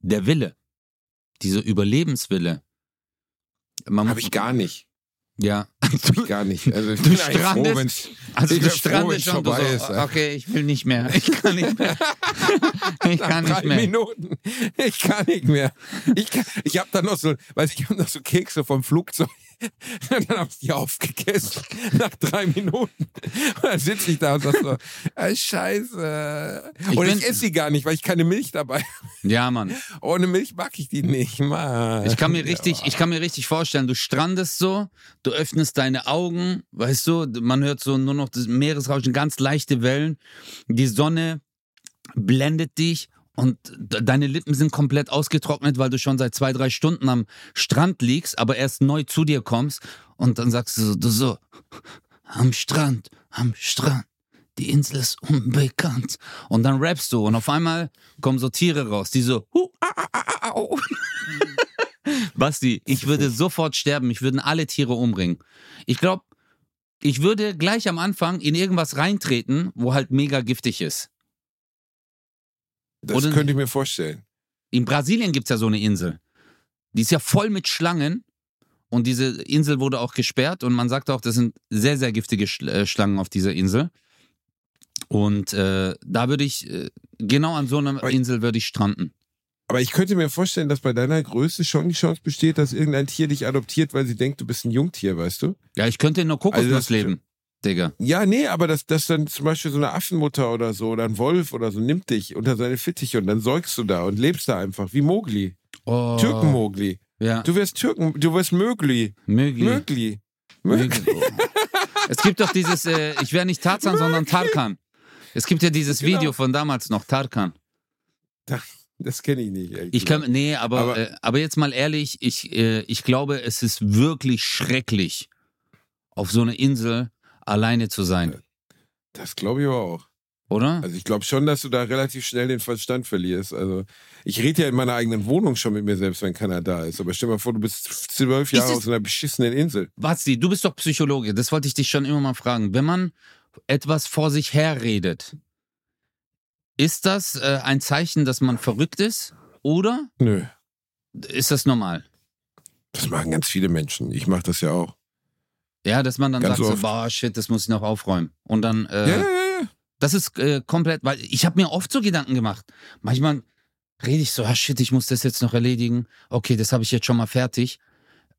S1: der Wille. Dieser Überlebenswille.
S2: Habe ich gar nicht.
S1: Ja.
S2: Gar nicht. Also ich
S1: Du
S2: bin
S1: strandest-
S2: froh, wenn's,
S1: Also
S2: ich
S1: du
S2: froh,
S1: strandest
S2: wenn's
S1: schon
S2: vorbei
S1: so,
S2: ist,
S1: okay, ich will nicht mehr. Ich kann nicht mehr. Ich kann nicht mehr.
S2: Minuten. Ich kann nicht mehr. Ich, kann- ich habe dann noch so, weiß ich, ich habe noch so Kekse vom Flugzeug. Und dann habe ich die aufgegessen nach drei Minuten. Und dann sitze ich da und sage so, ah, scheiße.
S1: Ich
S2: Und ich esse sie gar nicht, weil ich keine Milch dabei habe.
S1: Ja, Mann.
S2: Ohne Milch mag ich die nicht, Mann.
S1: Ich kann mir richtig, ich kann mir richtig vorstellen, du strandest so, du öffnest deine Augen, weißt du, man hört so nur noch das Meeresrauschen, ganz leichte Wellen, die Sonne blendet dich und de- deine Lippen sind komplett ausgetrocknet, weil du schon seit zwei, drei Stunden am Strand liegst, aber erst neu zu dir kommst und dann sagst du so, du so, am Strand, am Strand. Die Insel ist unbekannt. Und dann rappst du und auf einmal kommen so Tiere raus, die so, hu, ah, ah, ah, au. Basti, ich würde sofort sterben. Mich würden alle Tiere umbringen. Ich glaube, ich würde gleich am Anfang in irgendwas reintreten, wo halt mega giftig ist.
S2: Das
S1: Oder-
S2: könnte ich mir vorstellen.
S1: In Brasilien gibt es ja so eine Insel. Die ist ja voll mit Schlangen. Und diese Insel wurde auch gesperrt. Und man sagt auch, das sind sehr, sehr giftige äh, Schlangen auf dieser Insel. Und äh, da würde ich, äh, genau an so einer Insel würde ich stranden.
S2: Aber ich könnte mir vorstellen, dass bei deiner Größe schon die Chance besteht, dass irgendein Tier dich adoptiert, weil sie denkt, du bist ein Jungtier, weißt du?
S1: Ja, ich könnte in einer Kokosnuss
S2: Also
S1: leben, Digga.
S2: Ja, nee, aber dass, dass dann zum Beispiel so eine Affenmutter oder so oder ein Wolf oder so nimmt dich unter seine Fittiche und dann säugst du da und lebst da einfach wie Mogli.
S1: Oh,
S2: Türken-Mogli.
S1: Ja,
S2: Du wirst Türken, du wirst Mögli.
S1: Mögli.
S2: Mögli. Mögli.
S1: Mögli. Es gibt doch dieses, äh, ich wäre nicht Tarzan, sondern Tarkan. Es gibt ja dieses
S2: Genau.
S1: Video von damals noch, Tarkan.
S2: Das kenne ich nicht. ehrlich
S1: Ich kann, nee, aber,
S2: Aber-
S1: äh, aber jetzt mal ehrlich, ich, äh, ich glaube, es ist wirklich schrecklich, auf so einer Insel alleine zu sein,
S2: Das glaube ich aber auch.
S1: oder?
S2: Also ich glaube schon, dass du da relativ schnell den Verstand verlierst. Also ich rede ja in meiner eigenen Wohnung schon mit mir selbst, wenn keiner da ist. Aber stell dir mal vor, du bist zwölf Jahre auf so einer beschissenen Insel.
S1: Basti, du bist doch Psychologe, das wollte ich dich schon immer mal fragen. Wenn man etwas vor sich herredet, ist das äh, ein Zeichen, dass man verrückt ist oder
S2: Nö.
S1: ist das normal?
S2: Das machen ganz viele Menschen. Ich mache das ja auch.
S1: Ja, dass man dann
S2: Ganz
S1: sagt, so, boah, shit, das muss ich noch aufräumen. Und dann, äh,
S2: ja, ja, ja.
S1: das ist äh, komplett, weil ich habe mir oft so Gedanken gemacht. Manchmal rede ich so, ah shit, ich muss das jetzt noch erledigen. Okay, das habe ich jetzt schon mal fertig.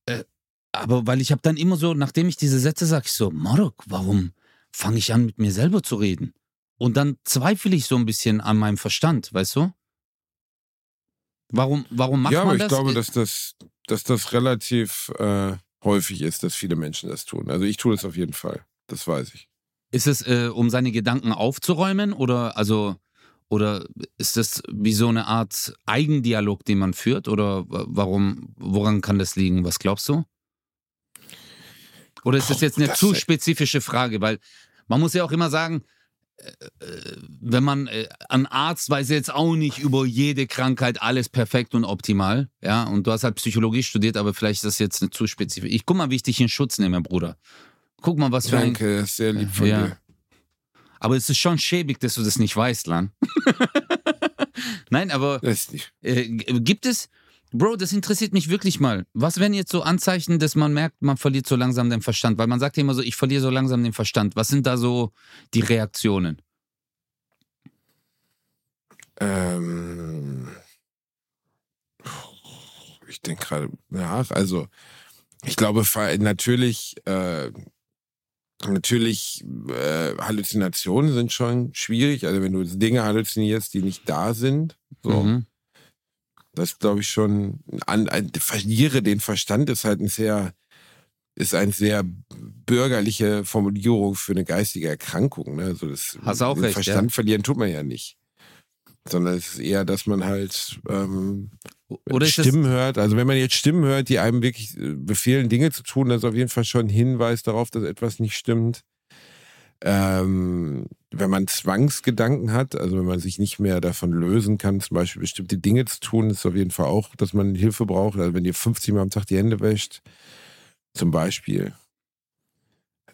S1: Äh, aber weil ich habe dann immer so, nachdem ich diese Sätze sage, ich so, Marok, warum fange ich an, mit mir selber zu reden? Und dann zweifle ich so ein bisschen an meinem Verstand, weißt du? Warum, warum macht
S2: ja, aber
S1: man
S2: ich
S1: das?
S2: glaube, dass das, dass das relativ äh, häufig ist, dass viele Menschen das tun. Also ich tue das auf jeden Fall. Das weiß ich.
S1: Ist es, äh, um seine Gedanken aufzuräumen oder also oder ist das wie so eine Art Eigendialog, den man führt? Oder wa- warum, woran kann das liegen? Was glaubst du? Oder ist das jetzt eine
S2: das-
S1: zu spezifische Frage? Weil man muss ja auch immer sagen, wenn man äh, ein Arzt weiß jetzt auch nicht über jede Krankheit alles perfekt und optimal, ja, und du hast halt Psychologie studiert, aber vielleicht ist das jetzt eine zu spezifisch. Ich guck mal, wie ich dich in Schutz nehme, Bruder. Guck mal, was für ein
S2: Danke, sehr lieb von
S1: Ja.
S2: dir.
S1: aber es ist schon schäbig, dass du das nicht weißt, Lan. Nein, aber
S2: nicht.
S1: äh, gibt es, Bro, das interessiert mich wirklich mal. Was wären jetzt so Anzeichen, dass man merkt, man verliert so langsam den Verstand? Weil man sagt ja immer so, ich verliere so langsam den Verstand. Was sind da so die Reaktionen?
S2: Ähm, ich denke gerade nach. Also, ich glaube, natürlich, äh, natürlich, äh, Halluzinationen sind schon schwierig. Also, wenn du Dinge halluzinierst, die nicht da sind, so,
S1: Mhm.
S2: Das glaube ich schon. An, ein, verliere den Verstand ist halt ein sehr, ist eine sehr bürgerliche Formulierung für eine geistige Erkrankung. Ne? Also das,
S1: Hast auch
S2: den
S1: recht,
S2: Verstand verlieren tut man ja nicht. Sondern es ist eher, dass man halt ähm, Stimmen hört. Also wenn man jetzt Stimmen hört, die einem wirklich äh, befehlen, Dinge zu tun, das ist auf jeden Fall schon ein Hinweis darauf, dass etwas nicht stimmt. Ähm, wenn man Zwangsgedanken hat, also wenn man sich nicht mehr davon lösen kann, zum Beispiel bestimmte Dinge zu tun, ist auf jeden Fall auch, dass man Hilfe braucht. Also wenn ihr 50 Mal am Tag die Hände wäscht, zum Beispiel.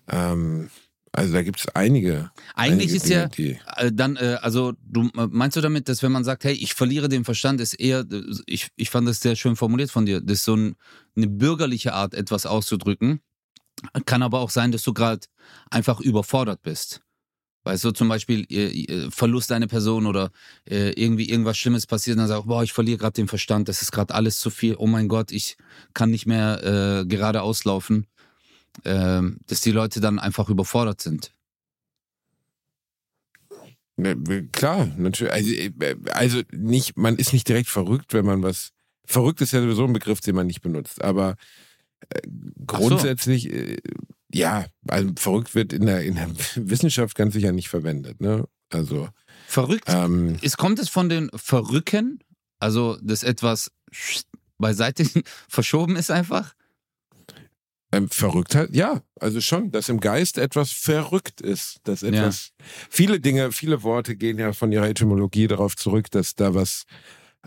S2: Ähm, also da gibt es einige.
S1: eigentlich
S2: einige
S1: ist ja,
S2: Dinge, die,
S1: Äh, Dann, äh, also du äh, meinst du damit, dass wenn man sagt, hey, ich verliere den Verstand, ist eher, ich, ich fand das sehr schön formuliert von dir, das ist so ein, eine bürgerliche Art, etwas auszudrücken, Kann aber auch sein, dass du gerade einfach überfordert bist. Weißt du, zum Beispiel äh, Verlust einer Person oder äh, irgendwie irgendwas Schlimmes passiert und dann sagst du, boah, ich verliere gerade den Verstand, das ist gerade alles zu viel, oh mein Gott, ich kann nicht mehr äh, gerade auslaufen. Ähm, dass die Leute dann einfach überfordert sind.
S2: Ne, klar, natürlich. Also, äh, also nicht, man ist nicht direkt verrückt, wenn man was. Verrückt ist ja sowieso ein Begriff, den man nicht benutzt, aber äh, grundsätzlich, so. äh, ja, also verrückt wird in der, in der Wissenschaft ganz sicher nicht verwendet. Ne? Also
S1: verrückt. Ähm, ist, kommt es von den Verrücken? Also, dass etwas beiseite verschoben ist einfach?
S2: Ähm, Verrücktheit, ja, also schon, dass im Geist etwas verrückt ist, dass etwas, ja. viele Dinge, viele Worte gehen ja von ihrer Etymologie darauf zurück, dass da was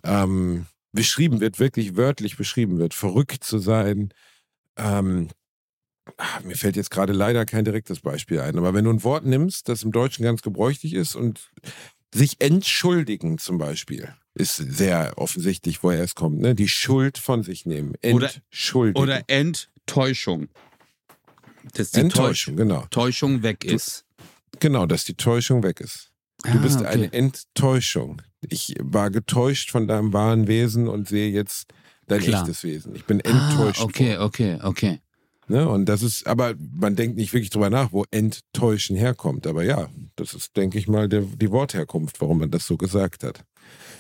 S2: ähm, beschrieben wird, wirklich wörtlich beschrieben wird, verrückt zu sein. Ähm, ach, mir fällt jetzt gerade leider kein direktes Beispiel ein, aber wenn du ein Wort nimmst, das im Deutschen ganz gebräuchlich ist und sich entschuldigen zum Beispiel, ist sehr offensichtlich, woher es kommt. Ne? Die Schuld von sich nehmen.
S1: Entschuldigen. Oder, oder ent Täuschung.
S2: Dass die Enttäuschung,
S1: Täusch
S2: genau.
S1: Täuschung weg ist.
S2: Genau, dass die Täuschung weg ist. Du ah, bist okay. eine Enttäuschung. Ich war getäuscht von deinem wahren Wesen und sehe jetzt dein Klar. echtes Wesen. Ich bin enttäuscht.
S1: Ah, okay, okay, okay.
S2: Ne? Und das ist, aber man denkt nicht wirklich drüber nach, wo enttäuschen herkommt. Aber ja, das ist, denke ich mal, der, die Wortherkunft, warum man das so gesagt hat.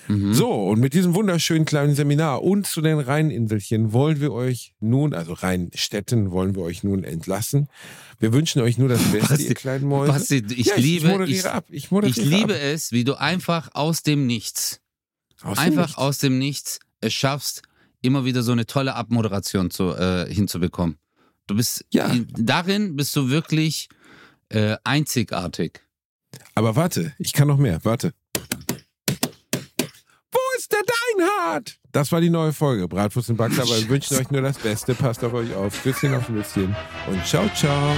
S2: Mhm. So, und mit diesem wunderschönen kleinen Seminar und zu den Rheininselchen wollen wir euch nun, also Rheinstädten wollen wir euch nun entlassen. Wir wünschen euch nur das Beste, Basti, ihr kleinen Mäuse.
S1: Basti, ich, ja, liebe, ich moderiere ich, ab. Ich, moderiere ich liebe ab. es, wie du einfach aus dem Nichts, aus einfach dem Nichts. aus dem Nichts es schaffst, immer wieder so eine tolle Abmoderation zu, äh, hinzubekommen. Du bist ja. darin bist du wirklich äh, einzigartig.
S2: Aber warte, ich kann noch mehr. Warte ist der Deinhard? Das war die neue Folge. Bratwurst und Backler, aber wir wünschen euch nur das Beste. Passt auf euch auf. Küsschen auf Nüsschen und ciao, ciao.